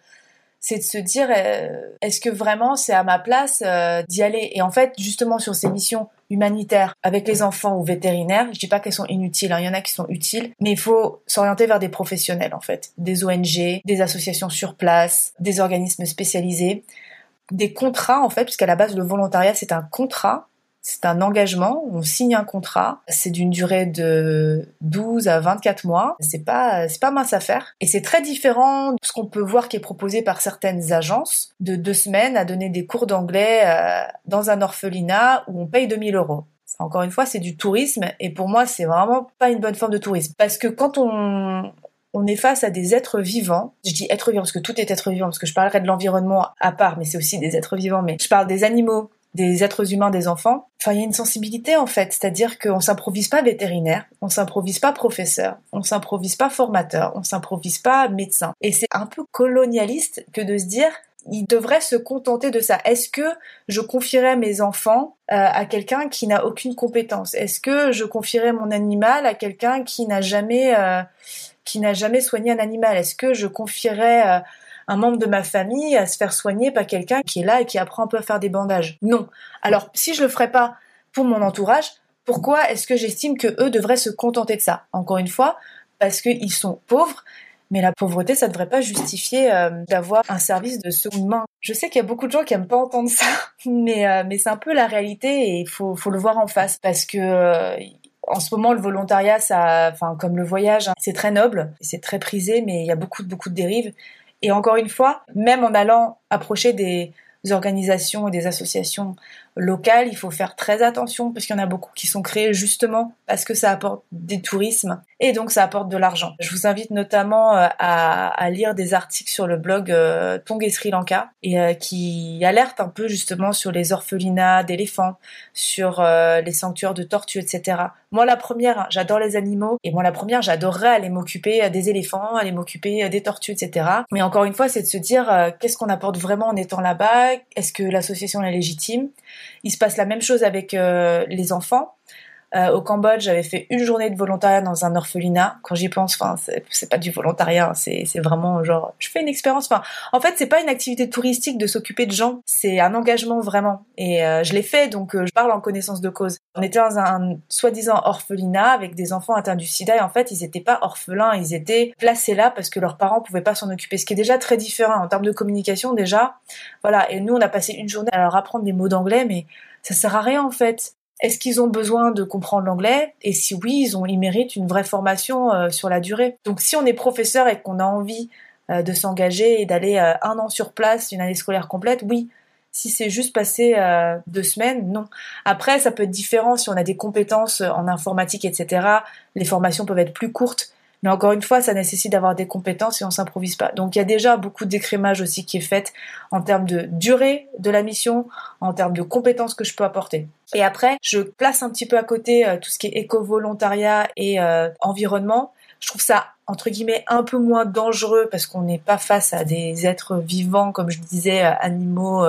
c'est de se dire euh, est-ce que vraiment c'est à ma place euh, d'y aller? Et en fait, justement sur ces missions humanitaires avec les enfants ou vétérinaires, je dis pas qu'elles sont inutiles, hein, il y en a qui sont utiles, mais il faut s'orienter vers des professionnels en fait, des ONG, des associations sur place, des organismes spécialisés, des contrats en fait, puisqu'à la base le volontariat c'est un contrat c'est un engagement, on signe un contrat, c'est d'une durée de 12 à 24 mois, c'est pas c'est pas mince à faire et c'est très différent de ce qu'on peut voir qui est proposé par certaines agences de deux semaines à donner des cours d'anglais euh, dans un orphelinat où on paye 2000 euros. Encore une fois, c'est du tourisme et pour moi, c'est vraiment pas une bonne forme de tourisme parce que quand on est face à des êtres vivants. Je dis êtres vivants parce que tout est être vivant, parce que je parlerai de l'environnement à part, mais c'est aussi des êtres vivants. Mais je parle des animaux, des êtres humains, des enfants. Enfin, il y a une sensibilité en fait, c'est-à-dire qu'on s'improvise pas vétérinaire, on s'improvise pas professeur, on s'improvise pas formateur, on s'improvise pas médecin. Et c'est un peu colonialiste que de se dire il devrait se contenter de ça. Est-ce que je confierais mes enfants euh, à quelqu'un qui n'a aucune compétence? Est-ce que je confierais mon animal à quelqu'un qui n'a jamais euh, qui n'a jamais soigné un animal? Est-ce que je confierais euh, un membre de ma famille à se faire soigner par quelqu'un qui est là et qui apprend un peu à faire des bandages. Non. Alors, si je le ferais pas pour mon entourage, pourquoi est-ce que j'estime que eux devraient se contenter de ça? Encore une fois, parce qu'ils sont pauvres, mais la pauvreté, ça ne devrait pas justifier euh, d'avoir un service de seconde main. Je sais qu'il y a beaucoup de gens qui aiment pas entendre ça, *laughs* mais, euh, mais c'est un peu la réalité et il faut, faut le voir en face parce que euh, en ce moment, le volontariat, ça, enfin, comme le voyage, hein, c'est très noble, c'est très prisé, mais il y a beaucoup, beaucoup de dérives. Et encore une fois, même en allant approcher des organisations et des associations locales, il faut faire très attention parce qu'il y en a beaucoup qui sont créés justement parce que ça apporte des tourismes et donc ça apporte de l'argent. Je vous invite notamment euh, à, lire des articles sur le blog euh, Tong et Sri Lanka et euh, qui alertent un peu justement sur les orphelinats d'éléphants, sur les sanctuaires de tortues, etc. Moi la première, hein, j'adore les animaux et moi la première, j'adorerais aller m'occuper des éléphants, aller m'occuper des tortues, etc. Mais encore une fois, c'est de se dire qu'est-ce qu'on apporte vraiment en étant là-bas? Est-ce que l'association est légitime? Il se passe la même chose avec euh, les enfants. Euh, au Cambodge, j'avais fait une journée de volontariat dans un orphelinat. Quand j'y pense, enfin, c'est pas du volontariat, hein, c'est vraiment genre, je fais une expérience. Enfin, en fait, c'est pas une activité touristique de s'occuper de gens, c'est un engagement vraiment. Et euh, je l'ai fait, donc je parle en connaissance de cause. On était dans un, soi-disant orphelinat avec des enfants atteints du SIDA, et en fait, ils étaient pas orphelins, ils étaient placés là parce que leurs parents pouvaient pas s'en occuper, ce qui est déjà très différent en termes de communication déjà. Voilà. Et nous, on a passé une journée à leur apprendre des mots d'anglais, mais ça sert à rien en fait. Est-ce qu'ils ont besoin de comprendre l'anglais? Et si oui, ils, ont, ils méritent une vraie formation euh, sur la durée. Donc si on est professeur et qu'on a envie euh, de s'engager et d'aller euh, un an sur place, une année scolaire complète, oui. Si c'est juste passer deux semaines, non. Après, ça peut être différent si on a des compétences en informatique, etc. Les formations peuvent être plus courtes. Mais encore une fois, ça nécessite d'avoir des compétences et on s'improvise pas. Donc il y a déjà beaucoup d'écrémage aussi qui est fait en termes de durée de la mission, en termes de compétences que je peux apporter. Et après, je place un petit peu à côté euh, tout ce qui est éco-volontariat et euh, environnement. Je trouve ça entre guillemets un peu moins dangereux parce qu'on n'est pas face à des êtres vivants comme je disais euh, animaux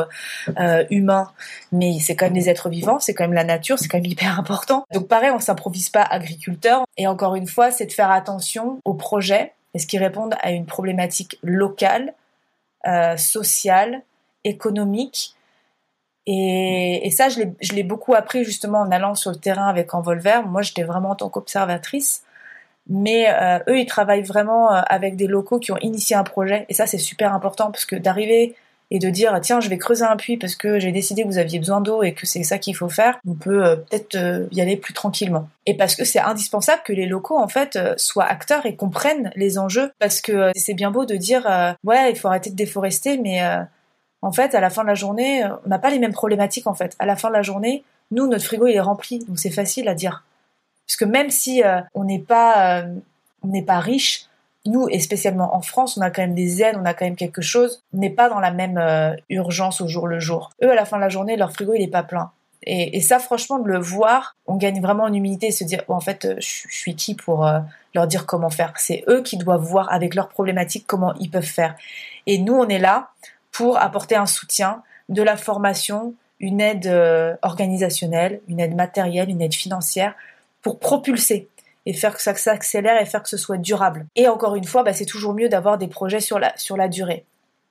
euh, humains. Mais c'est quand même des êtres vivants c'est quand même la nature c'est quand même hyper important. Donc pareil on s'improvise pas agriculteur. Et encore une fois c'est de faire attention aux projets est-ce qu'ils répondent à une problématique locale euh, sociale économique. Et, et, ça, je l'ai beaucoup appris justement en allant sur le terrain avec Envolver. Moi, j'étais vraiment en tant qu'observatrice mais euh, eux ils travaillent vraiment euh, avec des locaux qui ont initié un projet. Et ça c'est super important parce que d'arriver et de dire tiens je vais creuser un puits parce que j'ai décidé que vous aviez besoin d'eau et que c'est ça qu'il faut faire on peut euh, peut-être y aller plus tranquillement. Et parce que c'est indispensable que les locaux en fait soient acteurs et comprennent les enjeux. Parce que c'est bien beau de dire ouais il faut arrêter de déforester mais en fait à la fin de la journée on n'a pas les mêmes problématiques en fait. À la fin de la journée nous notre frigo il est rempli. Donc c'est facile à dire parce que même si euh, on n'est pas, euh, on n'est pas riche, nous, et spécialement en France, on a quand même des aides, on a quand même quelque chose. On n'est pas dans la même euh, urgence au jour le jour. Eux, à la fin de la journée, leur frigo, il est pas plein. Et, et ça, franchement, de le voir, on gagne vraiment en humilité et se dire, en fait, je, suis qui pour leur dire comment faire C'est eux qui doivent voir avec leurs problématiques comment ils peuvent faire. Et nous, on est là pour apporter un soutien, de la formation, une aide organisationnelle, une aide matérielle, une aide financière pour propulser et faire que ça s'accélère et faire que ce soit durable. Et encore une fois, bah, c'est toujours mieux d'avoir des projets sur la, sur la durée.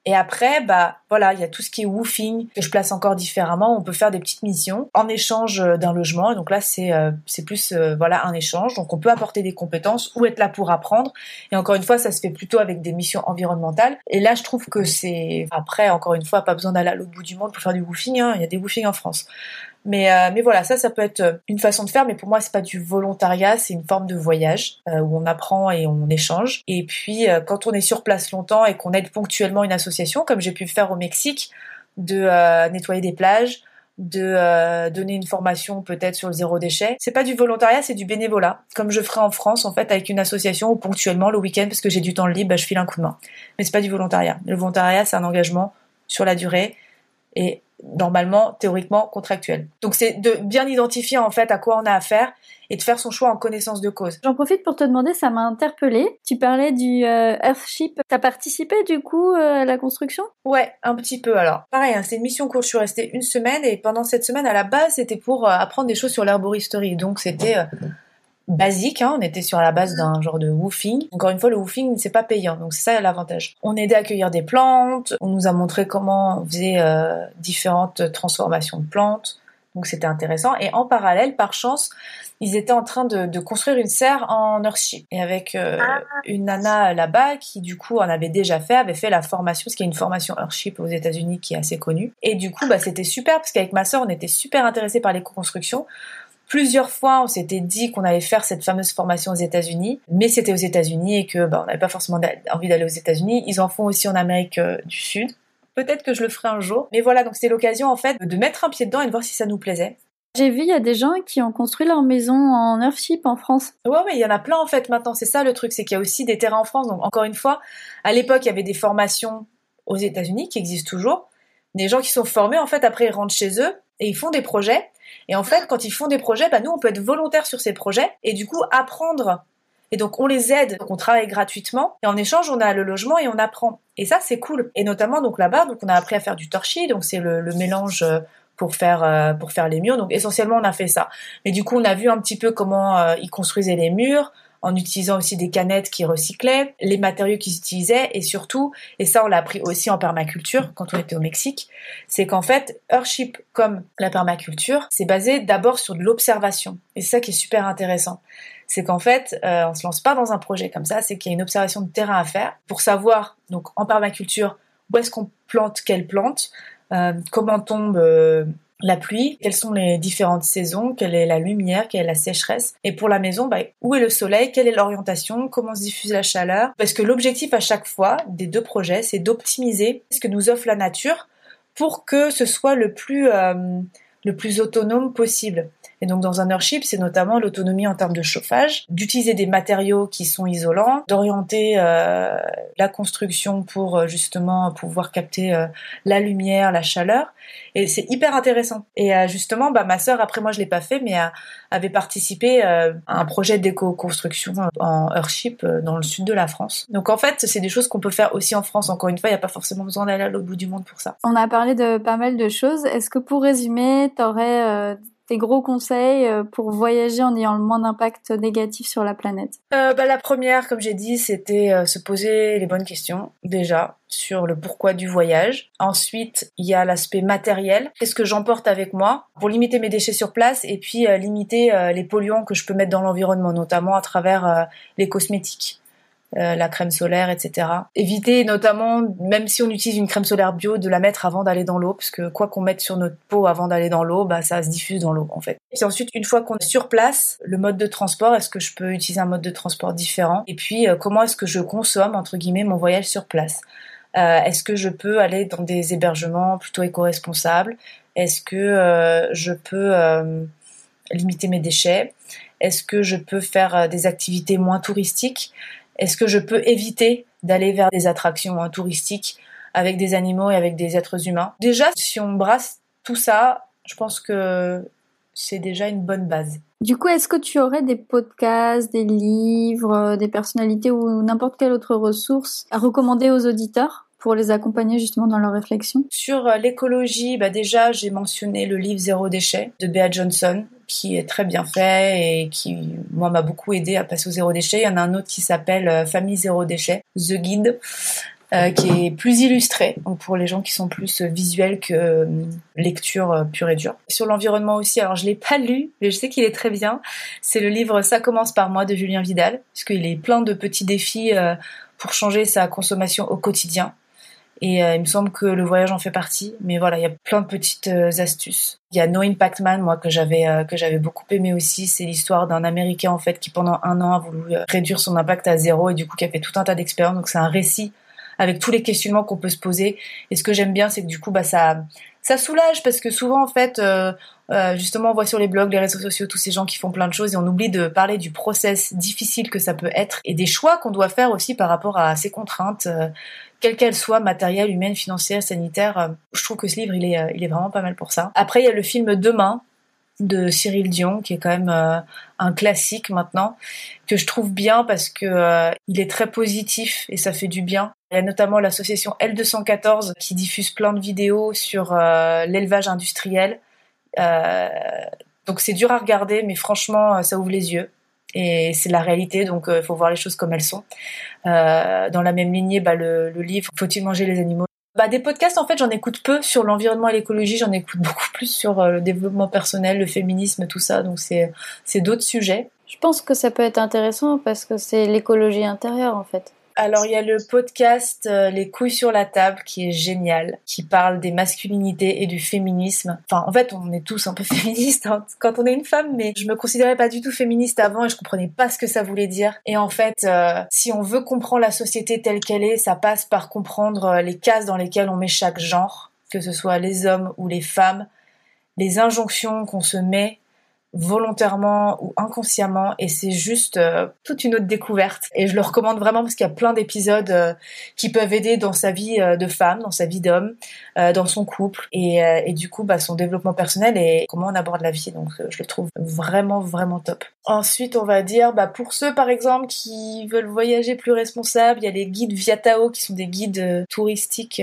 Et après, bah voilà, il y a tout ce qui est woofing que je place encore différemment. On peut faire des petites missions en échange euh, d'un logement. Donc là, c'est euh, c'est plus euh, voilà un échange. Donc on peut apporter des compétences ou être là pour apprendre. Et encore une fois, ça se fait plutôt avec des missions environnementales. Et là, je trouve que c'est après encore une fois pas besoin d'aller à l'autre bout du monde pour faire du woofing. Hein. Il y a des woofing en France. Mais, euh, mais voilà, ça, ça peut être euh, une façon de faire, mais pour moi, c'est pas du volontariat, c'est une forme de voyage euh, où on apprend et on échange. Et puis, quand on est sur place longtemps et qu'on aide ponctuellement une association, comme j'ai pu faire au Mexique, de nettoyer des plages, de donner une formation peut-être sur le zéro déchet. C'est pas du volontariat, c'est du bénévolat, comme je ferais en France en fait avec une association ou ponctuellement le week-end parce que j'ai du temps libre, bah, je file un coup de main. Mais c'est pas du volontariat. Le volontariat, c'est un engagement sur la durée et normalement, théoriquement, contractuel. Donc c'est de bien identifier en fait à quoi on a affaire et de faire son choix en connaissance de cause. J'en profite pour te demander, ça m'a interpellé. Tu parlais du euh, Earthship. T'as participé du coup euh, à la construction? Ouais, un petit peu. Alors, pareil, hein, c'est une mission courte. Je suis restée une semaine et pendant cette semaine, à la base, c'était pour euh, apprendre des choses sur l'herboristerie. Donc c'était basique, hein. on était sur la base d'un genre de woofing. Encore une fois, le woofing, c'est pas payant, donc c'est ça l'avantage. On aidait à accueillir des plantes, on nous a montré comment on faisait euh, différentes transformations de plantes, donc c'était intéressant. Et en parallèle, par chance, ils étaient en train de, construire une serre en Earthship. Et avec euh, ah. une nana là-bas qui, du coup, en avait déjà fait, avait fait la formation, parce qu'il y a une formation Earthship aux États-Unis qui est assez connue. Et du coup, bah, c'était super, parce qu'avec ma sœur, on était super intéressés par les constructions. Plusieurs fois, on s'était dit qu'on allait faire cette fameuse formation aux États-Unis, mais c'était aux États-Unis et que bah, on n'avait pas forcément envie d'aller aux États-Unis. Ils en font aussi en Amérique euh, du Sud. Peut-être que je le ferai un jour. Mais voilà, donc c'était l'occasion en fait de mettre un pied dedans et de voir si ça nous plaisait. J'ai vu, il y a des gens qui ont construit leur maison en Earthship en France. Ouais, ouais, il y en a plein en fait maintenant. C'est ça le truc, c'est qu'il y a aussi des terrains en France. Donc encore une fois, à l'époque, il y avait des formations aux États-Unis qui existent toujours. Des gens qui sont formés, en fait, après ils rentrent chez eux et ils font des projets. Et en fait, quand ils font des projets, bah, nous, on peut être volontaire sur ces projets et du coup apprendre. Et donc, on les aide, donc on travaille gratuitement. Et en échange, on a le logement et on apprend. Et ça, c'est cool. Et notamment, donc là-bas, donc on a appris à faire du torchis, donc c'est le, mélange euh, pour faire euh, pour faire les murs. Donc essentiellement, on a fait ça. Mais du coup, on a vu un petit peu comment euh, ils construisaient les murs en utilisant aussi des canettes qui recyclaient, les matériaux qu'ils utilisaient et surtout, et ça on l'a appris aussi en permaculture quand on était au Mexique, c'est qu'en fait, Earthship comme la permaculture, c'est basé d'abord sur de l'observation. Et c'est ça qui est super intéressant. C'est qu'en fait, euh, on se lance pas dans un projet comme ça, c'est qu'il y a une observation de terrain à faire pour savoir, donc en permaculture, où est-ce qu'on plante quelle plante, euh, comment tombe euh, la pluie, quelles sont les différentes saisons, quelle est la lumière, quelle est la sécheresse. Et pour la maison, bah, où est le soleil, quelle est l'orientation, comment se diffuse la chaleur. Parce que l'objectif à chaque fois des deux projets, c'est d'optimiser ce que nous offre la nature pour que ce soit le plus le plus autonome possible. Et donc dans un airship, c'est notamment l'autonomie en termes de chauffage, d'utiliser des matériaux qui sont isolants, d'orienter euh, la construction pour euh, justement pouvoir capter euh, la lumière, la chaleur. Et c'est hyper intéressant. Et justement, bah, ma sœur, après moi je l'ai pas fait, mais avait participé à un projet d'éco-construction en airship dans le sud de la France. Donc en fait, c'est des choses qu'on peut faire aussi en France. Encore une fois, il n'y a pas forcément besoin d'aller à l'autre bout du monde pour ça. On a parlé de pas mal de choses. Est-ce que pour résumer, tu aurais tes gros conseils euh, pour voyager en ayant le moins d'impact négatif sur la planète? Euh, bah, La première, comme j'ai dit, c'était euh, se poser les bonnes questions, déjà, sur le pourquoi du voyage. Ensuite, il y a l'aspect matériel. Qu'est-ce que j'emporte avec moi pour limiter mes déchets sur place et puis limiter les polluants que je peux mettre dans l'environnement, notamment à travers les cosmétiques. Euh, la crème solaire, etc. Éviter notamment, même si on utilise une crème solaire bio, de la mettre avant d'aller dans l'eau, parce que quoi qu'on mette sur notre peau avant d'aller dans l'eau, bah ça se diffuse dans l'eau en fait. Et ensuite, une fois qu'on est sur place, le mode de transport, est-ce que je peux utiliser un mode de transport différent? Et puis, euh, comment est-ce que je consomme entre guillemets mon voyage sur place? Euh, Est-ce que je peux aller dans des hébergements plutôt éco-responsables? Est-ce que je peux limiter mes déchets? Est-ce que je peux faire des activités moins touristiques? Est-ce que je peux éviter d'aller vers des attractions hein, touristiques avec des animaux et avec des êtres humains? Déjà, si on brasse tout ça, je pense que c'est déjà une bonne base. Du coup, est-ce que tu aurais des podcasts, des livres, des personnalités ou n'importe quelle autre ressource à recommander aux auditeurs pour les accompagner justement dans leur réflexion? Sur euh, l'écologie, bah déjà j'ai mentionné le livre Zéro déchet de Bea Johnson qui est très bien fait et qui moi m'a beaucoup aidé à passer au zéro déchet. Il y en a un autre qui s'appelle euh, Famille zéro déchet, The Guide. Euh, qui est plus illustré, pour les gens qui sont plus visuels que lecture pure et dure. Sur l'environnement aussi, alors je l'ai pas lu, mais je sais qu'il est très bien. C'est le livre Ça commence par moi de Julien Vidal, puisqu'il est plein de petits défis pour changer sa consommation au quotidien. Et euh, il me semble que le voyage en fait partie. Mais voilà, il y a plein de petites euh, astuces. Il y a No Impact Man, moi que j'avais euh, que j'avais beaucoup aimé aussi. C'est l'histoire d'un Américain en fait qui pendant un an a voulu réduire son impact à zéro et du coup qui a fait tout un tas d'expériences. Donc c'est un récit avec tous les questionnements qu'on peut se poser. Et ce que j'aime bien, c'est que du coup, bah ça ça soulage parce que souvent en fait euh, justement on voit sur les blogs les réseaux sociaux tous ces gens qui font plein de choses et on oublie de parler du process difficile que ça peut être et des choix qu'on doit faire aussi par rapport à ces contraintes quelle qu'elle soit, matérielle, humaine, financière, sanitaire. Euh, je trouve que ce livre, il est, euh, il est vraiment pas mal pour ça. Après, il y a le film Demain de Cyril Dion, qui est quand même euh, un classique maintenant, que je trouve bien parce que il est très positif et ça fait du bien. Il y a notamment l'association L214 qui diffuse plein de vidéos sur l'élevage industriel. donc c'est dur à regarder, mais franchement, ça ouvre les yeux et c'est la réalité, donc il faut voir les choses comme elles sont. Euh, dans la même lignée, bah, le, le livre Faut-il manger les animaux? Bah, des podcasts, en fait, j'en écoute peu sur l'environnement et l'écologie. J'en écoute *laughs* beaucoup plus sur euh, le développement personnel, le féminisme, tout ça. Donc, c'est d'autres sujets. Je pense que ça peut être intéressant parce que c'est l'écologie intérieure, en fait. Alors il y a le podcast euh, Les couilles sur la table qui est génial, qui parle des masculinités et du féminisme. Enfin en fait on est tous un peu *laughs* féministes hein, quand on est une femme, mais je me considérais pas du tout féministe avant et je comprenais pas ce que ça voulait dire. Et en fait euh, si on veut comprendre la société telle qu'elle est, ça passe par comprendre euh, les cases dans lesquelles on met chaque genre, que ce soit les hommes ou les femmes, les injonctions qu'on se met volontairement ou inconsciemment et c'est juste euh, toute une autre découverte. Et je le recommande vraiment parce qu'il y a plein d'épisodes euh, qui peuvent aider dans sa vie euh, de femme, dans sa vie d'homme, dans son couple. Et, et du coup bah, son développement personnel et comment on aborde la vie. Donc je le trouve vraiment vraiment top. Ensuite on va dire bah, pour ceux par exemple qui veulent voyager plus responsable, il y a les guides Viatao qui sont des guides touristiques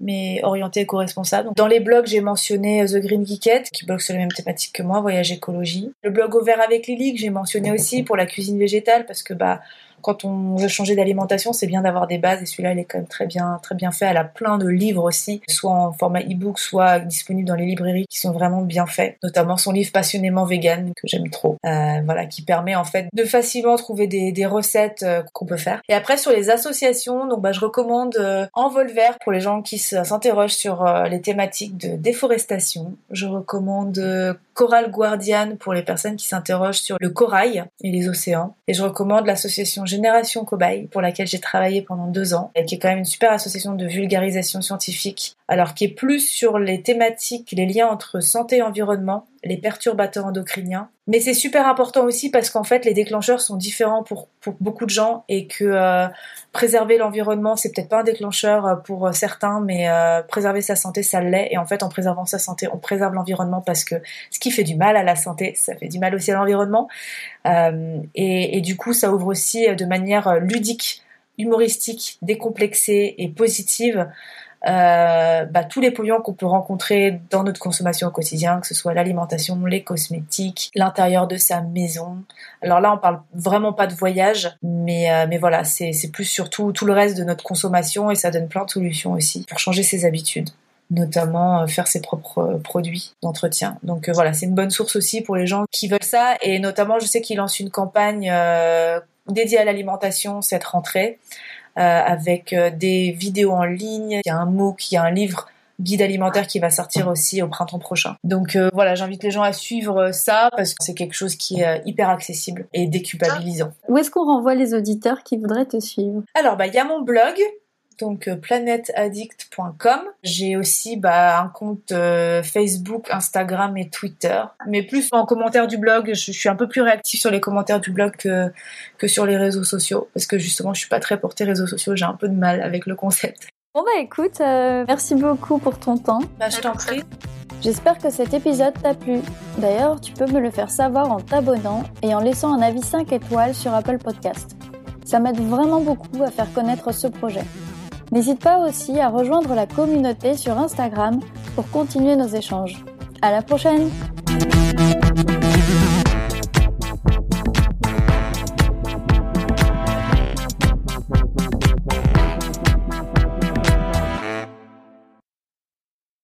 mais orienté éco-responsable. Dans les blogs, j'ai mentionné The Green Geekette, qui blogue sur les mêmes thématiques que moi, voyage écologie. Le blog Au vert avec Lily, que j'ai mentionné *laughs* aussi pour la cuisine végétale, parce que bah quand on veut changer d'alimentation, c'est bien d'avoir des bases et celui-là, il est quand même très bien, très bien fait. Elle a plein de livres aussi, soit en format e-book, soit disponibles dans les librairies qui sont vraiment bien faits. Notamment son livre passionnément vegan que j'aime trop. Euh, voilà, qui permet en fait de facilement trouver des, des recettes euh, qu'on peut faire. Et après sur les associations, donc bah je recommande euh, Envol Vert pour les gens qui s'interrogent sur euh, les thématiques de déforestation. Je recommande euh, Coral Guardian pour les personnes qui s'interrogent sur le corail et les océans. Et je recommande l'association Génération Cobaye pour laquelle j'ai travaillé pendant deux ans et qui est quand même une super association de vulgarisation scientifique alors qui est plus sur les thématiques, les liens entre santé et environnement, les perturbateurs endocriniens. Mais c'est super important aussi parce qu'en fait les déclencheurs sont différents pour, pour beaucoup de gens et que euh, préserver l'environnement c'est peut-être pas un déclencheur euh, pour certains, mais euh, préserver sa santé ça l'est. Et en fait en préservant sa santé on préserve l'environnement parce que ce qui fait du mal à la santé ça fait du mal aussi à l'environnement. et, et du coup ça ouvre aussi de manière ludique humoristique, décomplexée et positive euh, bah, tous les polluants qu'on peut rencontrer dans notre consommation au quotidien, que ce soit l'alimentation, les cosmétiques, l'intérieur de sa maison. Alors là, on parle vraiment pas de voyage, mais euh, mais voilà, c'est plus surtout tout le reste de notre consommation et ça donne plein de solutions aussi pour changer ses habitudes notamment euh, faire ses propres produits d'entretien. Donc voilà, c'est une bonne source aussi pour les gens qui veulent ça et notamment je sais qu'il lance une campagne dédiée à l'alimentation cette rentrée euh, avec euh, des vidéos en ligne. Il y a un MOOC, il y a un livre guide alimentaire qui va sortir aussi au printemps prochain. Donc euh, voilà, j'invite les gens à suivre ça parce que c'est quelque chose qui est hyper accessible et déculpabilisant. Où est-ce qu'on renvoie les auditeurs qui voudraient te suivre? Alors bah il y a mon blog donc euh, planetaddict.com. J'ai aussi bah, un compte euh, Facebook, Instagram et Twitter. Mais plus en commentaire du blog, je, suis un peu plus réactive sur les commentaires du blog que, que sur les réseaux sociaux. Parce que justement, je suis pas très portée réseaux sociaux, j'ai un peu de mal avec le concept. Bon bah écoute, euh, merci beaucoup pour ton temps. Bah je t'en prie. J'espère que cet épisode t'a plu. D'ailleurs, tu peux me le faire savoir en t'abonnant et en laissant un avis 5 étoiles sur Apple Podcast. Ça m'aide vraiment beaucoup à faire connaître ce projet. N'hésite pas aussi à rejoindre la communauté sur Instagram pour continuer nos échanges. À la prochaine!